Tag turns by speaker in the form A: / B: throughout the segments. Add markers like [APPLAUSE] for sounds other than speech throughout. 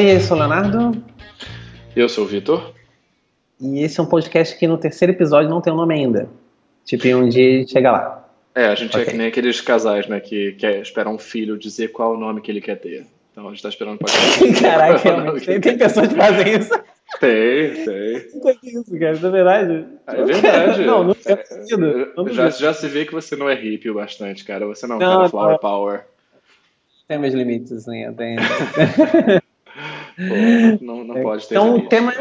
A: Oi, eu sou o Leonardo.
B: Eu sou o Vitor.
A: E esse é um podcast que no terceiro episódio não tem o um nome ainda. Tipo, em um dia chega lá.
B: É, a gente okay. é que nem aqueles casais, né, que quer esperar um filho dizer qual é o nome que ele quer ter. Então a gente tá esperando pra [LAUGHS]
A: Caraca, é tem, tem pessoas que fazem isso.
B: Tem, tem. [LAUGHS]
A: Não isso, cara, isso é verdade.
B: É verdade. não, não é, sentido. já, já se vê que você não é hippie bastante, cara. Você não, é não cara flower não. power.
A: Tem meus limites, né? Tem. [LAUGHS]
B: Pô, não, não pode ter
A: Então o tema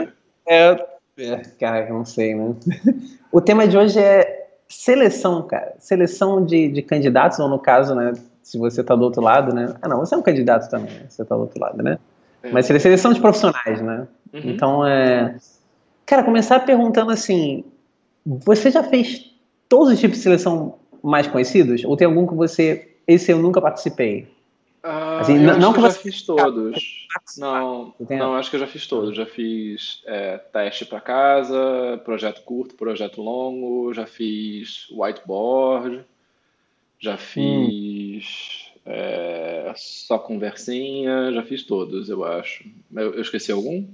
A: é, é... Não sei, né? [LAUGHS] O tema de hoje é seleção, cara. Seleção de, de candidatos, ou no caso, né? Se você tá do outro lado, né? Ah, não, você é um candidato também, né? Você tá do outro lado, né? É. Mas seleção de profissionais, né? Uhum. Então, é. Cara, começar perguntando assim: você já fez todos os tipos de seleção mais conhecidos? Ou tem algum que você. Esse eu nunca participei?
B: Ah, assim, não, não que, que eu já fiz todos. Não, não, acho que eu já fiz todos. Já fiz é, teste para casa, projeto curto, projeto longo, já fiz whiteboard, já hum. fiz hum. é, só conversinha, já fiz todos, eu acho. Eu, eu esqueci algum?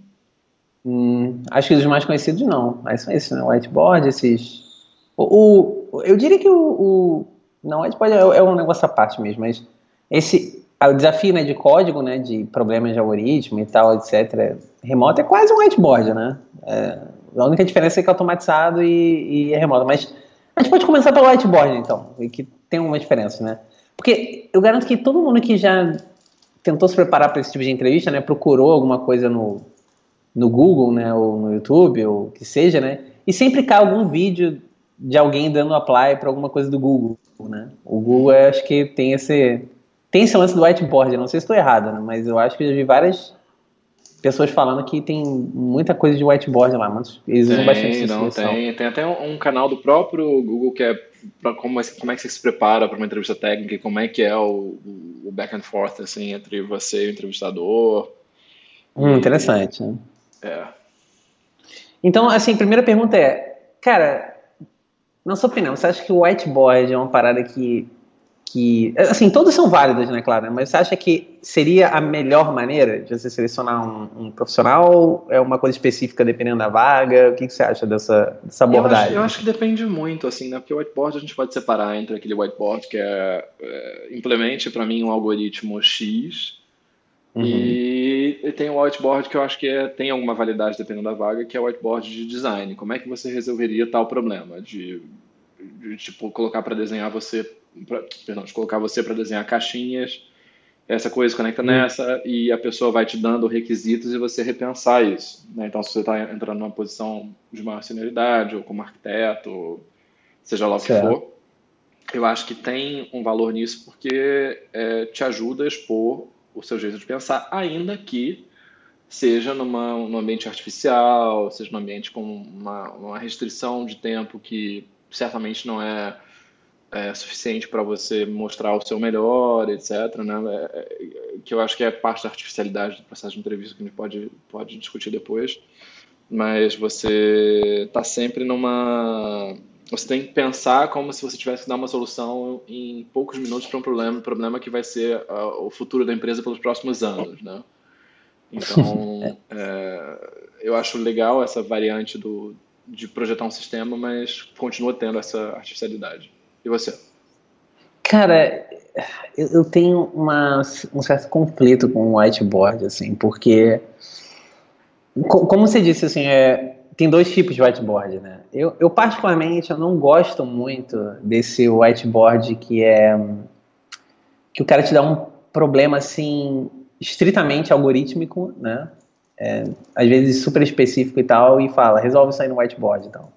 A: Hum, acho que os mais conhecidos não. Mas são esses, né? Whiteboard, esses. O, o eu diria que o, o. Não, whiteboard é, é um negócio à parte mesmo, mas esse o desafio né, de código, né, de problemas de algoritmo e tal, etc., remoto é quase um whiteboard, né? É, a única diferença é que é automatizado e, e, é remoto. Mas a gente pode começar pelo whiteboard, então, que tem uma diferença, né? Porque eu garanto que todo mundo que já tentou se preparar para esse tipo de entrevista, né, procurou alguma coisa no, no Google, né, ou no YouTube, ou que seja, né, e sempre cai algum vídeo de alguém dando apply para alguma coisa do Google, né? O Google, acho que tem esse tem esse lance do whiteboard, não sei se estou errado, né? mas eu acho que eu já vi várias pessoas falando que tem muita coisa de whiteboard lá, mas eles usam bastante
B: não, tem, tem até um, um, canal do próprio Google que é como, como é que você se prepara para uma entrevista técnica, como é que é o, o back and forth assim entre você e o entrevistador.
A: Hum, interessante. Né?
B: É.
A: Então, assim, primeira pergunta é, cara, na sua opinião, você acha que o whiteboard é uma parada que que. Assim, todos são válidos, né, claro? Mas você acha que seria a melhor maneira de você selecionar um, um profissional? É uma coisa específica dependendo da vaga? O que, que você acha dessa, dessa abordagem?
B: Eu acho, eu acho, que depende muito, assim, né? Porque o whiteboard a gente pode separar entre aquele whiteboard que é, é implemente para mim um algoritmo X. Uhum. E, tem o whiteboard que eu acho que é, tem alguma validade dependendo da vaga, que é o whiteboard de design. Como é que você resolveria tal problema? De, de tipo, colocar para desenhar você pra, perdão, de colocar você para desenhar caixinhas, essa coisa conecta hum. nessa e a pessoa vai te dando requisitos e você repensar isso. Né? Então, se você está entrando numa posição de maior senioridade ou como arquiteto, ou seja lá o que certo. for, eu acho que tem um valor nisso porque é, te ajuda a expor o seu jeito de pensar, ainda que seja numa, num ambiente artificial, seja num ambiente com uma, uma restrição de tempo que certamente não é é, suficiente para você mostrar o seu melhor, etc. Né? É, é, que eu acho que é parte da artificialidade do processo de entrevista que a gente pode, pode discutir depois. Mas você está sempre numa. Você tem que pensar como se você tivesse que dar uma solução em poucos minutos para um problema, problema que vai ser uh, o futuro da empresa pelos próximos anos, né? Então, [LAUGHS] é, eu acho legal essa variante do, de projetar um sistema, mas continua tendo essa artificialidade. E você?
A: Cara, eu, tenho uma, um certo conflito com o whiteboard, assim, porque, como você disse, assim, é, tem dois tipos de whiteboard, né? Eu, eu, particularmente, eu não gosto muito desse whiteboard que é que o cara te dá um problema, assim, estritamente algorítmico, né? É, às vezes super específico e tal, e fala, resolve isso aí no whiteboard, então.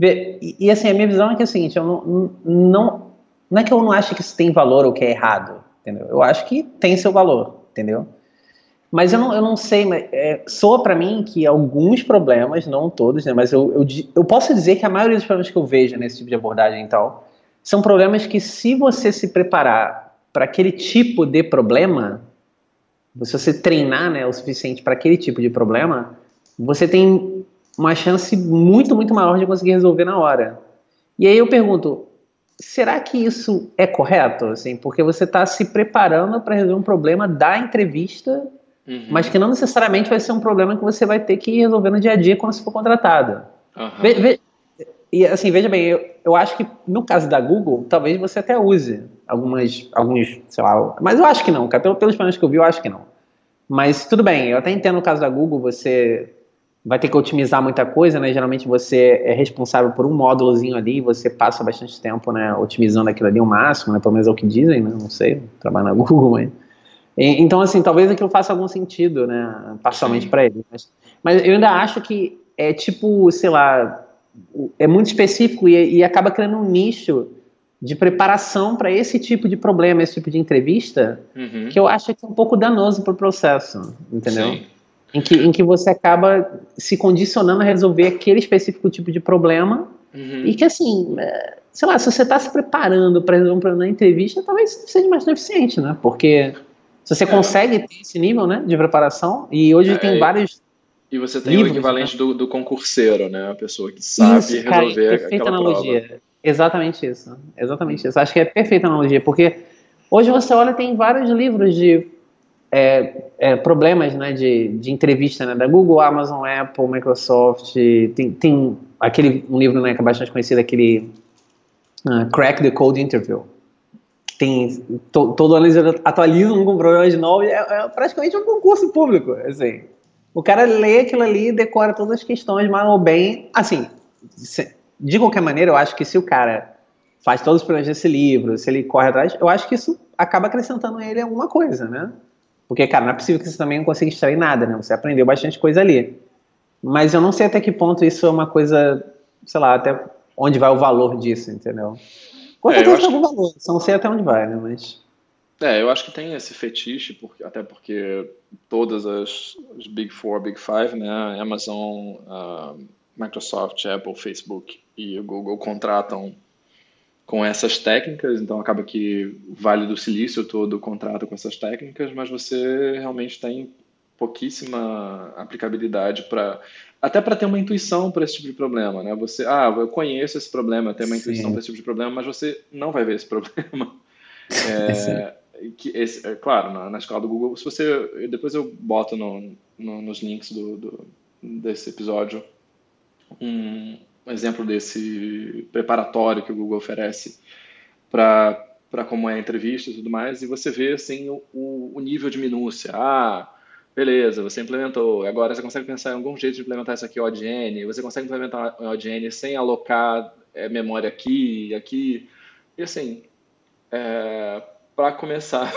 A: E, e, assim, a minha visão é que é o seguinte, eu não, não, não é que eu não acho que isso tem valor ou que é errado, entendeu? Eu acho que tem seu valor, entendeu? Mas eu não, eu não sei, mas, é, soa para mim que alguns problemas, não todos, né, mas eu, eu, eu posso dizer que a maioria dos problemas que eu vejo nesse tipo de abordagem e tal, são problemas que se você se preparar para aquele tipo de problema, se você treinar né, o suficiente para aquele tipo de problema, você tem uma chance muito, muito maior de conseguir resolver na hora. E aí eu pergunto, será que isso é correto? Assim, porque você está se preparando para resolver um problema da entrevista uhum. mas que não necessariamente vai ser um problema que você vai ter que resolver no dia a dia quando você for contratado. Uhum. Ve, ve, e assim, veja bem, eu, eu acho que no caso da Google, talvez você até use algumas, alguns, sei lá, mas eu acho que não, cara, pelos planos que eu vi, eu acho que não. Mas tudo bem, eu até entendo no caso da Google, você vai ter que otimizar muita coisa, né? Geralmente você é responsável por um módulozinho ali e você passa bastante tempo, né, otimizando aquilo ali ao máximo, né? Pelo menos é o que dizem, né? Não sei, trabalho na [LAUGHS] Google, mas... Então, assim, talvez aquilo faça algum sentido, né? Parcialmente para ele. Mas, mas, eu ainda acho que é tipo, sei lá, é muito específico e, e acaba criando um nicho de preparação para esse tipo de problema, esse tipo de entrevista, uhum. que eu acho que é um pouco danoso para o processo, entendeu? Sim. Em que, em que você acaba se condicionando a resolver aquele específico tipo de problema uhum. e que, assim, é, sei lá, se você está se preparando para resolver um problema na entrevista, talvez seja mais eficiente, né? Porque se você é. consegue ter esse nível né, de preparação, e hoje é, tem vários
B: e você tem livros, o equivalente né? do, do, concurseiro, né? A pessoa que sabe isso, resolver cara, perfeita analogia. Prova.
A: Exatamente isso. Exatamente isso. Acho que é perfeita analogia, porque hoje você olha tem vários livros de é, é, problemas né, de, de entrevista né, da Google, Amazon, Apple, Microsoft. Tem, tem aquele um livro né, que é bastante conhecido, aquele uh, Crack the Code Interview. Tem, to, todo ano eles atualizam com problemas novos, é, é praticamente um concurso público. Assim. O cara lê aquilo ali e decora todas as questões mal ou bem. Assim, se, de qualquer maneira, eu acho que se o cara faz todos os problemas desse livro, se ele corre atrás, eu acho que isso acaba acrescentando ele alguma coisa, né? Porque, cara, não é possível que você também não consiga extrair nada, né? Você aprendeu bastante coisa ali. Mas eu não sei até que ponto isso é uma coisa, sei lá, até onde vai o valor disso, entendeu? Com certeza é, tem algum valor, só não sei até onde vai, né? Mas.
B: É, eu acho que tem esse fetiche, porque, até porque todas as, as Big Four, Big Five, né, Amazon, uh, Microsoft, Apple, Facebook e o Google contratam com essas técnicas, então acaba que o Vale do Silício todo contrata com essas técnicas, mas você realmente tem pouquíssima aplicabilidade para até para ter uma intuição para esse tipo de problema, né? Você, ah, eu conheço esse problema, tenho uma intuição para esse tipo de problema, mas você não vai ver esse [LAUGHS] problema. É, que esse, é, claro, na, na, escola do Google, se você, depois eu boto no, no, nos links do, do, desse episódio um, exemplo desse preparatório que o Google oferece para para como é a entrevista e tudo mais, e você vê assim o, o nível de minúcia. Ah, beleza, você implementou, agora você consegue pensar em algum jeito de implementar isso aqui ODN, você consegue implementar ODN sem alocar é, memória aqui e aqui, e assim, [LAUGHS] é, para começar,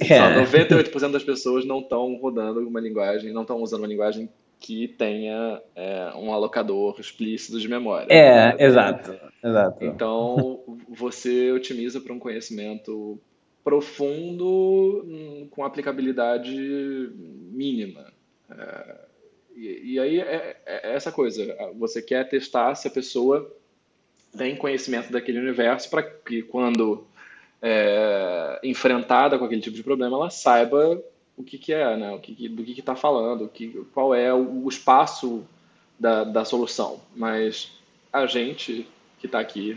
B: é. 98% das pessoas não estão rodando uma linguagem, não estão usando uma linguagem que tenha é, um alocador explícito de memória.
A: É, né? exato, exato.
B: Então, você otimiza para um conhecimento profundo hum, com aplicabilidade mínima. É, e, e, aí é, é, essa coisa, você quer testar se a pessoa tem conhecimento daquele universo para que quando é, enfrentada com aquele tipo de problema, ela saiba o que, que é, né? o que, do que está falando, que, qual é o, o espaço da, da solução. Mas a gente que está aqui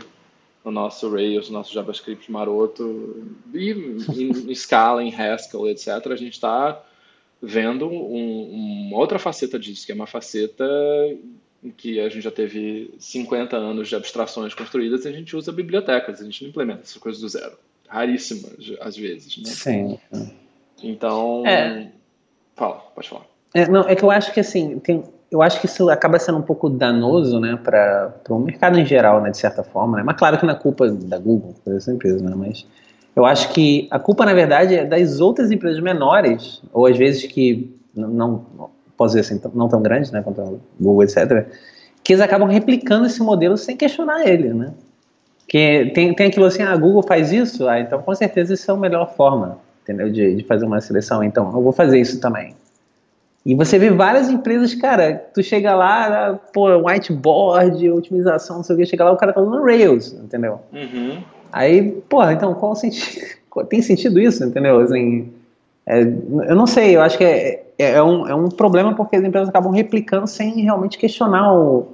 B: no nosso Rails, no nosso JavaScript maroto, e em, [LAUGHS] em Scala, em Haskell, etc., a gente está vendo um, uma outra faceta disso, que é uma faceta em que a gente já teve 50 anos de abstrações construídas e a gente usa bibliotecas, a gente não implementa essas coisas do zero raríssimas, às vezes. Né?
A: Sim.
B: Então. É. Fala, pode falar.
A: É, não, é que eu acho que assim, tem, eu acho que isso acaba sendo um pouco danoso, né, para o mercado em geral, né, de certa forma, né? Mas claro que não é culpa da Google, dessa empresa, né? Mas eu acho que a culpa, na verdade, é das outras empresas menores, ou às vezes que não, não posso dizer assim, não tão grandes, né, quanto a Google, etc., que eles acabam replicando esse modelo sem questionar ele, né? Que tem, tem aquilo assim, ah, a Google faz isso, ah, então com certeza isso é a melhor forma, entendeu? De, de fazer uma seleção, então eu vou fazer isso também. E você vê várias empresas, cara, tu chega lá, pô, whiteboard, otimização, não sei o que, chega lá, o cara tá usando Rails, entendeu? Uhum. Aí, porra, então qual o sentido? [LAUGHS] Tem sentido isso, entendeu? Assim, é, eu não sei, eu acho que é, é, é, um, é um problema porque as empresas acabam replicando sem realmente questionar o,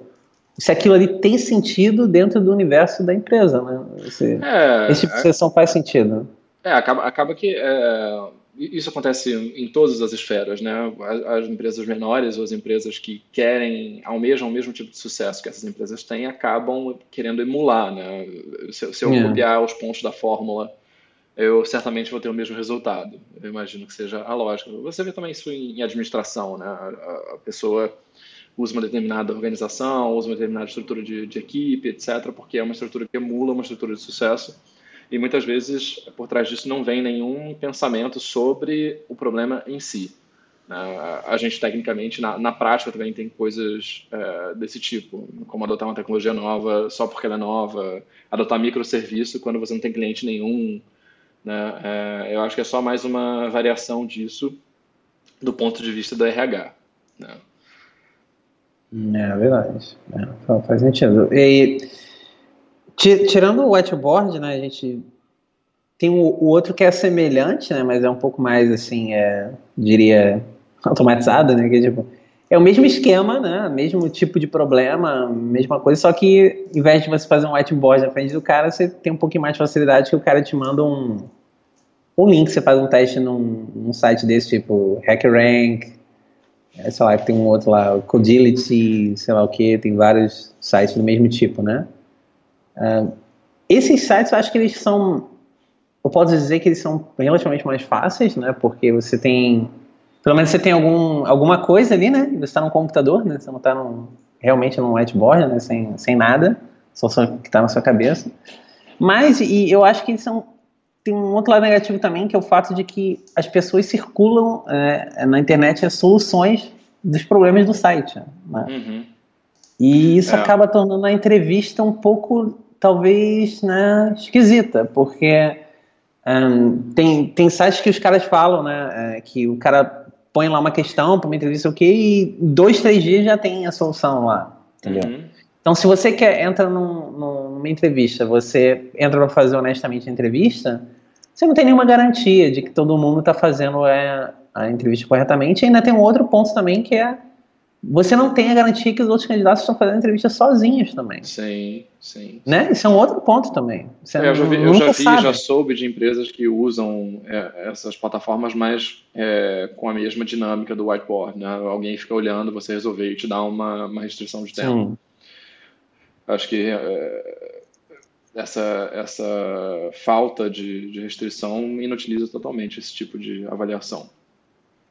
A: se aquilo ali tem sentido dentro do universo da empresa, né? Esse, é, esse tipo de sessão faz sentido.
B: É, acaba, acaba que é, isso acontece em todas as esferas, né? As, empresas menores ou as empresas que querem, almejam o mesmo tipo de sucesso que essas empresas têm, acabam querendo emular, né? Se, se eu yeah. copiar os pontos da fórmula, eu certamente vou ter o mesmo resultado. Eu imagino que seja a lógica. Você vê também isso em, administração, né? A, a, pessoa usa uma determinada organização, usa uma determinada estrutura de, de equipe, etc., porque é uma estrutura que emula uma estrutura de sucesso e muitas vezes por trás disso não vem nenhum pensamento sobre o problema em si. Né? A gente, tecnicamente, na, na prática também tem coisas é, desse tipo, como adotar uma tecnologia nova só porque ela é nova, adotar microserviço quando você não tem cliente nenhum. Né? É, eu acho que é só mais uma variação disso do ponto de vista do RH. Né?
A: É verdade. É, faz sentido. E Tirando o whiteboard, né, a gente tem o, o, outro que é semelhante, né, mas é um pouco mais, assim, é, diria, automatizado, né, que é, tipo, é o mesmo esquema, né, mesmo tipo de problema, mesma coisa, só que em vez de você fazer um whiteboard na frente do cara, você tem um pouquinho mais de facilidade que o cara te manda um, um link, você faz um teste num, num site desse, tipo HackerRank, é, sei lá, tem um outro lá, Codility, sei lá o que, tem vários sites do mesmo tipo, né? Uh, esses sites, eu acho que eles são, eu posso dizer que eles são relativamente mais fáceis, né? Porque você tem, pelo menos você tem algum, alguma coisa ali, né? Você está no computador, né? Você não está realmente num whiteboard, né? Sem, sem nada, só, só que está na sua cabeça. Mas, e eu acho que eles são tem um outro lado negativo também, que é o fato de que as pessoas circulam é, na internet as soluções dos problemas do site. Né? Uhum. E isso é. acaba tornando a entrevista um pouco talvez né, esquisita, porque um, tem, tem sites que os caras falam, né, é, que o cara põe lá uma questão para uma entrevista o quê, e dois, três dias já tem a solução lá, entendeu? Uhum. Então, se você quer entra num, numa entrevista, você entra para fazer honestamente a entrevista, você não tem nenhuma garantia de que todo mundo está fazendo é, a entrevista corretamente. E ainda tem um outro ponto também que é você não tem a garantia que os outros candidatos estão fazendo entrevista sozinhos também.
B: Sim, sim.
A: Né? Isso é um outro ponto também.
B: Você é, eu já vi, eu já, vi já, soube de empresas que usam é, essas plataformas, mas é, com a mesma dinâmica do whiteboard. Né? Alguém fica olhando, você resolver e te dá uma, uma restrição de tempo. Sim. Acho que é, essa, essa falta de, de restrição inutiliza totalmente esse tipo de avaliação.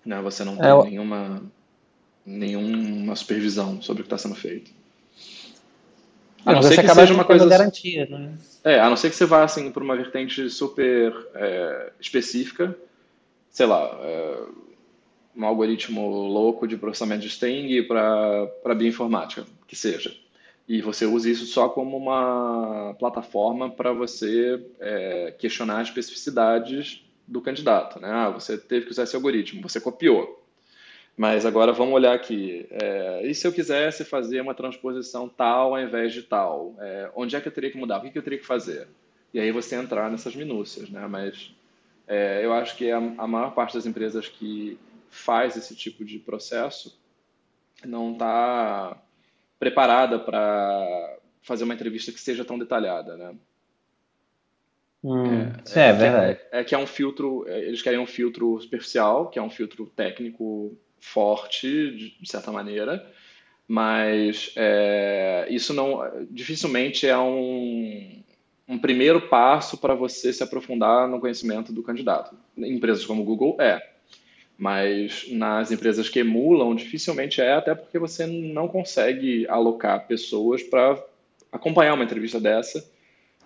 B: Né? Você não é, tem nenhuma nenhuma supervisão sobre o que está sendo feito.
A: A não, ser que seja uma coisa garantia, né?
B: É, a não ser que você vá assim para uma vertente super é, específica, sei lá, é, um algoritmo louco de processamento de string para bioinformática, que seja. E você usa isso só como uma plataforma para você é, questionar as especificidades do candidato. Né? Ah, você teve que usar esse algoritmo, você copiou. Mas agora vamos olhar aqui. É, e se eu quisesse fazer uma transposição tal ao invés de tal? É, onde é que eu teria que mudar? O que, que eu teria que fazer? E aí você entrar nessas minúcias, né? Mas é, eu acho que a, a, maior parte das empresas que faz esse tipo de processo não está preparada para fazer uma entrevista que seja tão detalhada, né?
A: Hum, é, é, é, verdade.
B: É, é, que é um filtro, é, eles querem um filtro superficial, que é um filtro técnico forte, de certa maneira, mas é, isso não dificilmente é um, um primeiro passo para você se aprofundar no conhecimento do candidato. Em empresas como o Google é, mas nas empresas que emulam dificilmente é, até porque você não consegue alocar pessoas para acompanhar uma entrevista dessa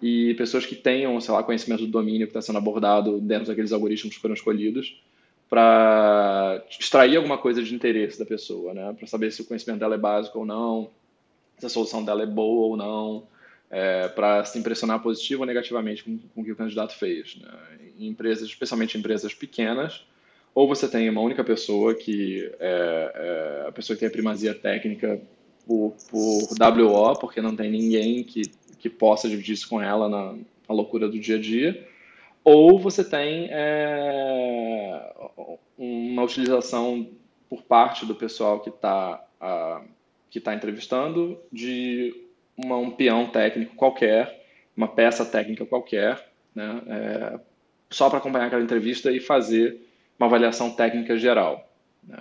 B: e pessoas que tenham, sei lá, conhecimento do domínio que está sendo abordado dentro daqueles algoritmos que foram escolhidos para extrair alguma coisa de interesse da pessoa, né? Para saber se o conhecimento dela é básico ou não, se a solução dela é boa ou não, é, para se impressionar positivo ou negativamente com, com o que o candidato fez. Né? Em empresas, especialmente empresas pequenas, ou você tem uma única pessoa que é, é a pessoa que tem a primazia técnica por, por WO, porque não tem ninguém que, que possa dividir isso com ela na, na loucura do dia a dia, ou você tem é, uma utilização por parte do pessoal que está que tá entrevistando de uma, um peão técnico qualquer, uma peça técnica qualquer, né, é, só para acompanhar aquela entrevista e fazer uma avaliação técnica geral. Né?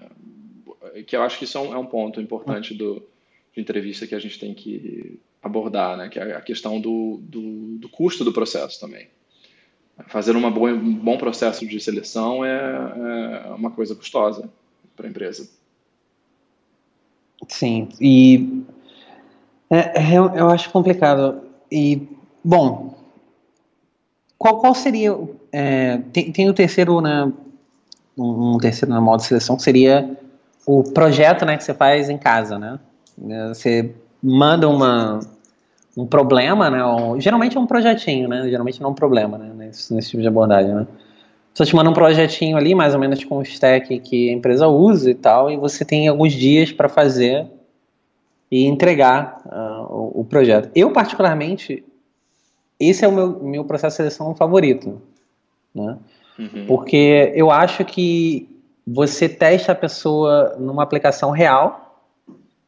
B: Que eu acho que isso é um, é um ponto importante do, de entrevista que a gente tem que abordar, né? que é a questão do, do, do custo do processo também. Fazer uma boa, um bom processo de seleção é, é uma coisa custosa para a empresa.
A: Sim, e é, é, eu acho complicado. E, bom, qual, qual seria. É, tem, tem o terceiro, né? Um terceiro na modo de seleção que seria o projeto né, que você faz em casa, né? Você manda uma, um problema, né? Ou, geralmente é um projetinho, né? Geralmente não é um problema, né? Nesse, nesse tipo de abordagem, né? Você te manda um projetinho ali, mais ou menos com o stack que a empresa usa e tal, e você tem alguns dias para fazer e entregar uh, o, o, projeto. Eu, particularmente, esse é o meu, meu processo de seleção favorito, né? Uhum. Porque eu acho que você testa a pessoa numa aplicação real,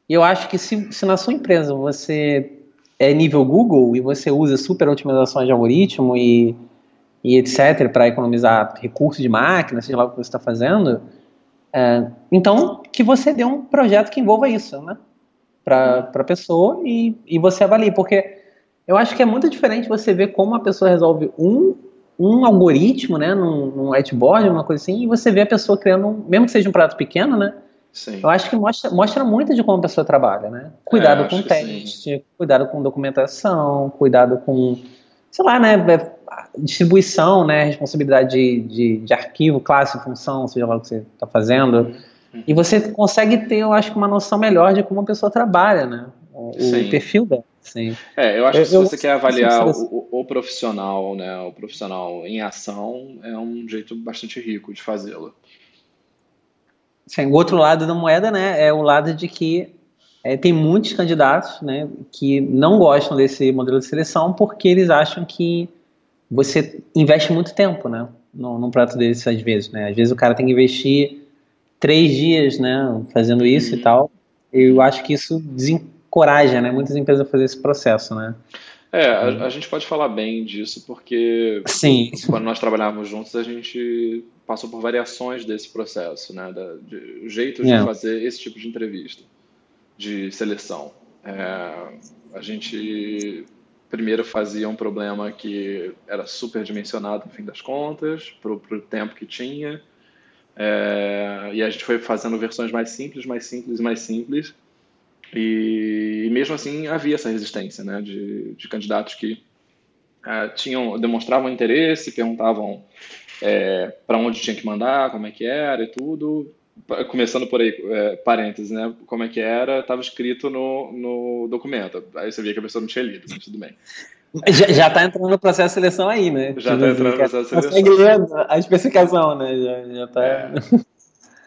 A: e eu acho que se, se na sua empresa você é nível Google e você usa super otimizações de algoritmo e, e etc. para economizar recursos de máquina, seja lá o que você está fazendo, é, então que você dê um projeto que envolva isso, né? Para a pessoa e, e você avalie, porque eu acho que é muito diferente você ver como a pessoa resolve um, um algoritmo, né, num, num whiteboard, uma coisa assim, e você vê a pessoa criando, um, mesmo que seja um prato pequeno, né, Sim. Eu acho que mostra, mostra muito de como a pessoa trabalha, né? Cuidado é, com teste, cuidado com documentação, cuidado com, sei lá, né? É, distribuição, né? Responsabilidade de, de, de arquivo, classe, função, seja lá o que você está fazendo. Uhum. E você consegue ter, eu acho, uma noção melhor de como a pessoa trabalha, né? O, o perfil dela. Sim.
B: É, eu acho que se você quer avaliar o, o, profissional, né, o profissional em ação, é um jeito bastante rico de fazê-lo.
A: Sim, o outro lado da moeda, né, é o lado de que é, tem muitos candidatos, né, que não gostam desse modelo de seleção porque eles acham que você investe muito tempo, né, num, num prato desses às vezes, né. Às vezes o cara tem que investir três dias, né, fazendo isso uhum. e tal. Eu acho que isso desencoraja, né, muitas empresas a fazer esse processo, né.
B: É, a, a, gente pode falar bem disso porque
A: Sim.
B: quando nós trabalhávamos juntos a gente passou por variações desse processo, né, da, de jeitos de é. fazer esse tipo de entrevista, de seleção. É, a gente primeiro fazia um problema que era superdimensionado no fim das contas, para o tempo que tinha, é, e a gente foi fazendo versões mais simples, mais simples, mais simples, e, mesmo assim havia essa resistência, né, de, de candidatos que é, tinham demonstravam interesse, perguntavam é, para onde tinha que mandar, como é que era e tudo. Começando por aí, é, parênteses, né? Como é que era, estava escrito no, no documento. Aí você via que a pessoa não tinha lido, mas tudo bem. [LAUGHS]
A: Já, já tá entrando no processo de seleção aí, né?
B: Já está entrando no processo de seleção. Consegue
A: a especificação, né? Já, já tá... É. [LAUGHS]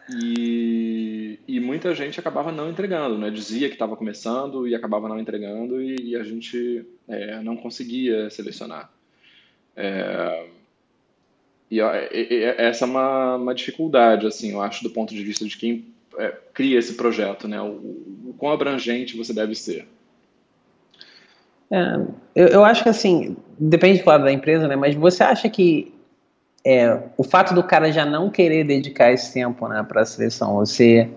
B: E, e muita gente acabava não entregando, né? Dizia que estava começando e acabava não entregando e, e a gente é, não conseguia selecionar. É, e, essa é uma, uma dificuldade, assim, eu acho, do ponto de vista de quem é, cria esse projeto, né? O, o, quão abrangente você deve ser.
A: É, eu, eu acho que, assim, depende, claro, da empresa, né? Mas você acha que é, o fato do cara já não querer dedicar esse tempo né, para a seleção, você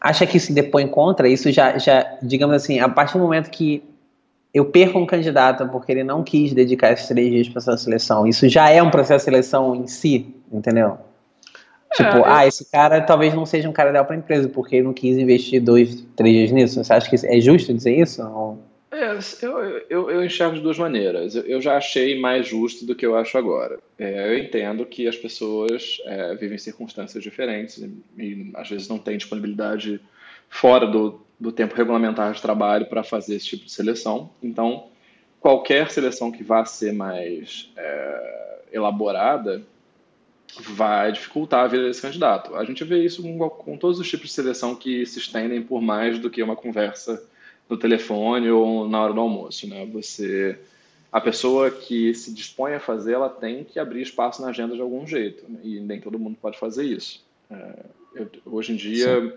A: acha que isso depõe contra? Isso já, já, digamos assim, a partir do momento que eu perco um candidato porque ele não quis dedicar esses três dias para essa seleção, isso já é um processo de seleção em si, entendeu? É, tipo, eu... ah, esse cara talvez não seja um cara ideal para a empresa porque ele não quis investir dois, três dias nisso. Você acha que é justo dizer isso? Ou...
B: É, eu, eu, eu, enxergo de duas maneiras. Eu, eu, já achei mais justo do que eu acho agora. É, eu entendo que as pessoas é, vivem circunstâncias diferentes e, e, às vezes não têm disponibilidade fora do, do tempo regulamentar de trabalho para fazer esse tipo de seleção. Então, qualquer seleção que vá ser mais é, elaborada vai dificultar a vida desse candidato. A gente vê isso com, com todos os tipos de seleção que se estendem por mais do que uma conversa no telefone ou na hora do almoço, né? Você a pessoa que se dispõe a fazer, ela tem que abrir espaço na agenda de algum jeito né? e nem todo mundo pode fazer isso. É, eu, hoje em dia,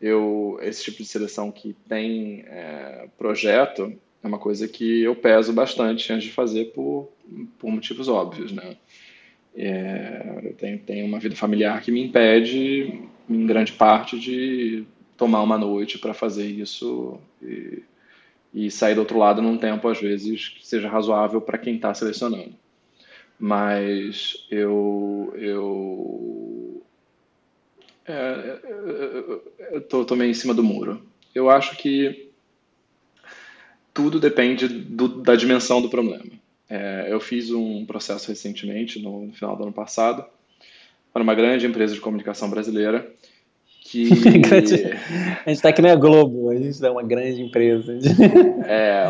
B: eu esse tipo de seleção que tem é, projeto é uma coisa que eu peso bastante antes de fazer por, por motivos óbvios, né? É, eu tenho, tenho uma vida familiar que me impede, em grande parte, de tomar uma noite para fazer isso e, e, sair do outro lado num tempo, às vezes, que seja razoável para quem está selecionando. Mas eu. eu é, é, é, eu tô, tô meio em cima do muro. Eu acho que tudo depende do, da dimensão do problema. É, eu fiz um processo recentemente, no, no, final do ano passado, para uma grande empresa de comunicação brasileira. Que... [LAUGHS]
A: a gente está aqui na Globo, a gente é uma grande empresa. [LAUGHS]
B: é,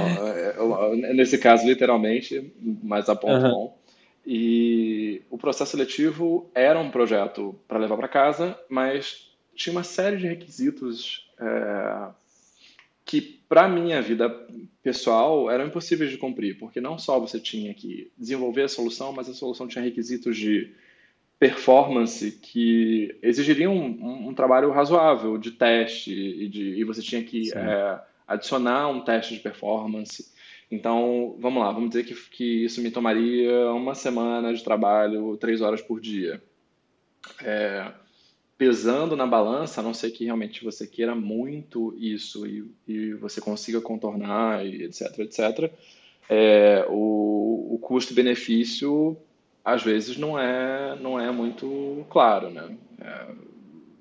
B: nesse caso, literalmente, mas a ponto uhum. bom. E o processo seletivo era um projeto para levar para casa, mas tinha uma série de requisitos é, que para minha vida pessoal eram impossíveis de cumprir, porque não só você tinha que desenvolver a solução, mas a solução tinha requisitos de performance que exigiriam um, um trabalho razoável de teste e, de, e você tinha que é, adicionar um teste de performance. Então, vamos lá, vamos dizer que, que isso me tomaria uma semana de trabalho, três horas por dia. É, pesando na balança, a não ser que realmente você queira muito isso e, e você consiga contornar, e etc, etc, é, o, o custo-benefício às vezes não é, não é muito claro, né? É,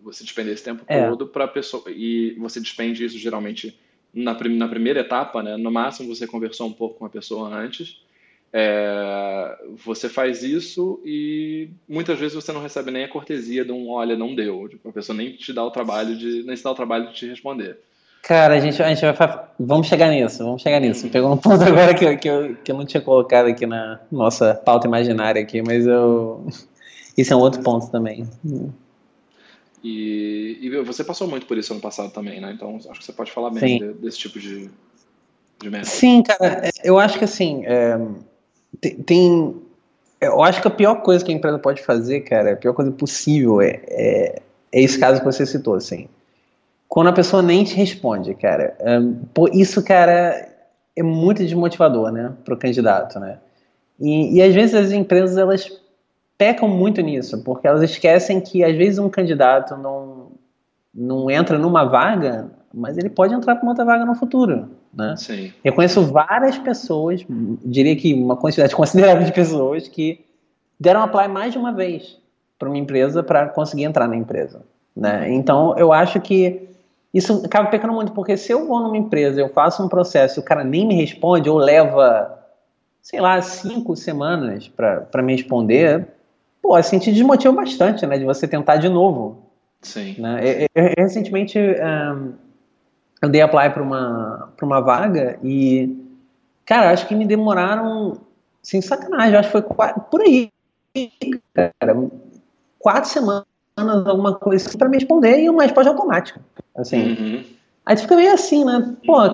B: você despende esse tempo é. todo para a pessoa e você despende isso geralmente na, na primeira etapa, né? No máximo você conversou um pouco com a pessoa antes é, você faz isso e muitas vezes você não recebe nem a cortesia de um olha, não deu. Tipo, a pessoa nem te dá o trabalho de nem se dá o trabalho de te responder.
A: Cara, a gente, a gente vai. Vamos chegar nisso, vamos chegar nisso. Pegou um ponto [LAUGHS] agora que, que, eu, que eu não tinha colocado aqui na nossa pauta imaginária aqui, mas eu. [LAUGHS] Isso é um outro ponto também.
B: E, e você passou muito por isso ano passado também, né? Então acho que você pode falar bem de, desse tipo de, de método.
A: Sim, cara, eu acho que assim. É tem, tem, eu acho que a pior coisa que a empresa pode fazer, cara, a pior coisa possível é, é, é esse caso que você citou, assim. Quando a pessoa nem te responde, cara. Um, pô, isso, cara, é muito desmotivador, né, para o candidato, né? E, e às vezes as empresas elas pecam muito nisso, porque elas esquecem que às vezes um candidato não, não entra numa vaga, mas ele pode entrar para outra vaga no futuro. Né? Sim. Eu conheço várias pessoas, diria que uma quantidade [LAUGHS] considerável de pessoas que deram apply mais de uma vez para uma empresa para conseguir entrar na empresa. Né? Então eu acho que isso acaba pecando muito, porque se eu vou numa empresa, eu faço um processo e o cara nem me responde, ou leva, sei lá, cinco semanas para me responder, pô, assim te desmotiva bastante, né? De você tentar de novo. Sim. Né? Eu, eu, eu recentemente um, eu dei apply para uma, pra uma vaga e, cara, acho que me demoraram, sem sacanagem, acho que foi quatro, por aí, cara, quatro semanas, alguma coisa assim, para me responder e uma resposta automática, assim. Uhum. Aí tu fica meio assim, né? Pô,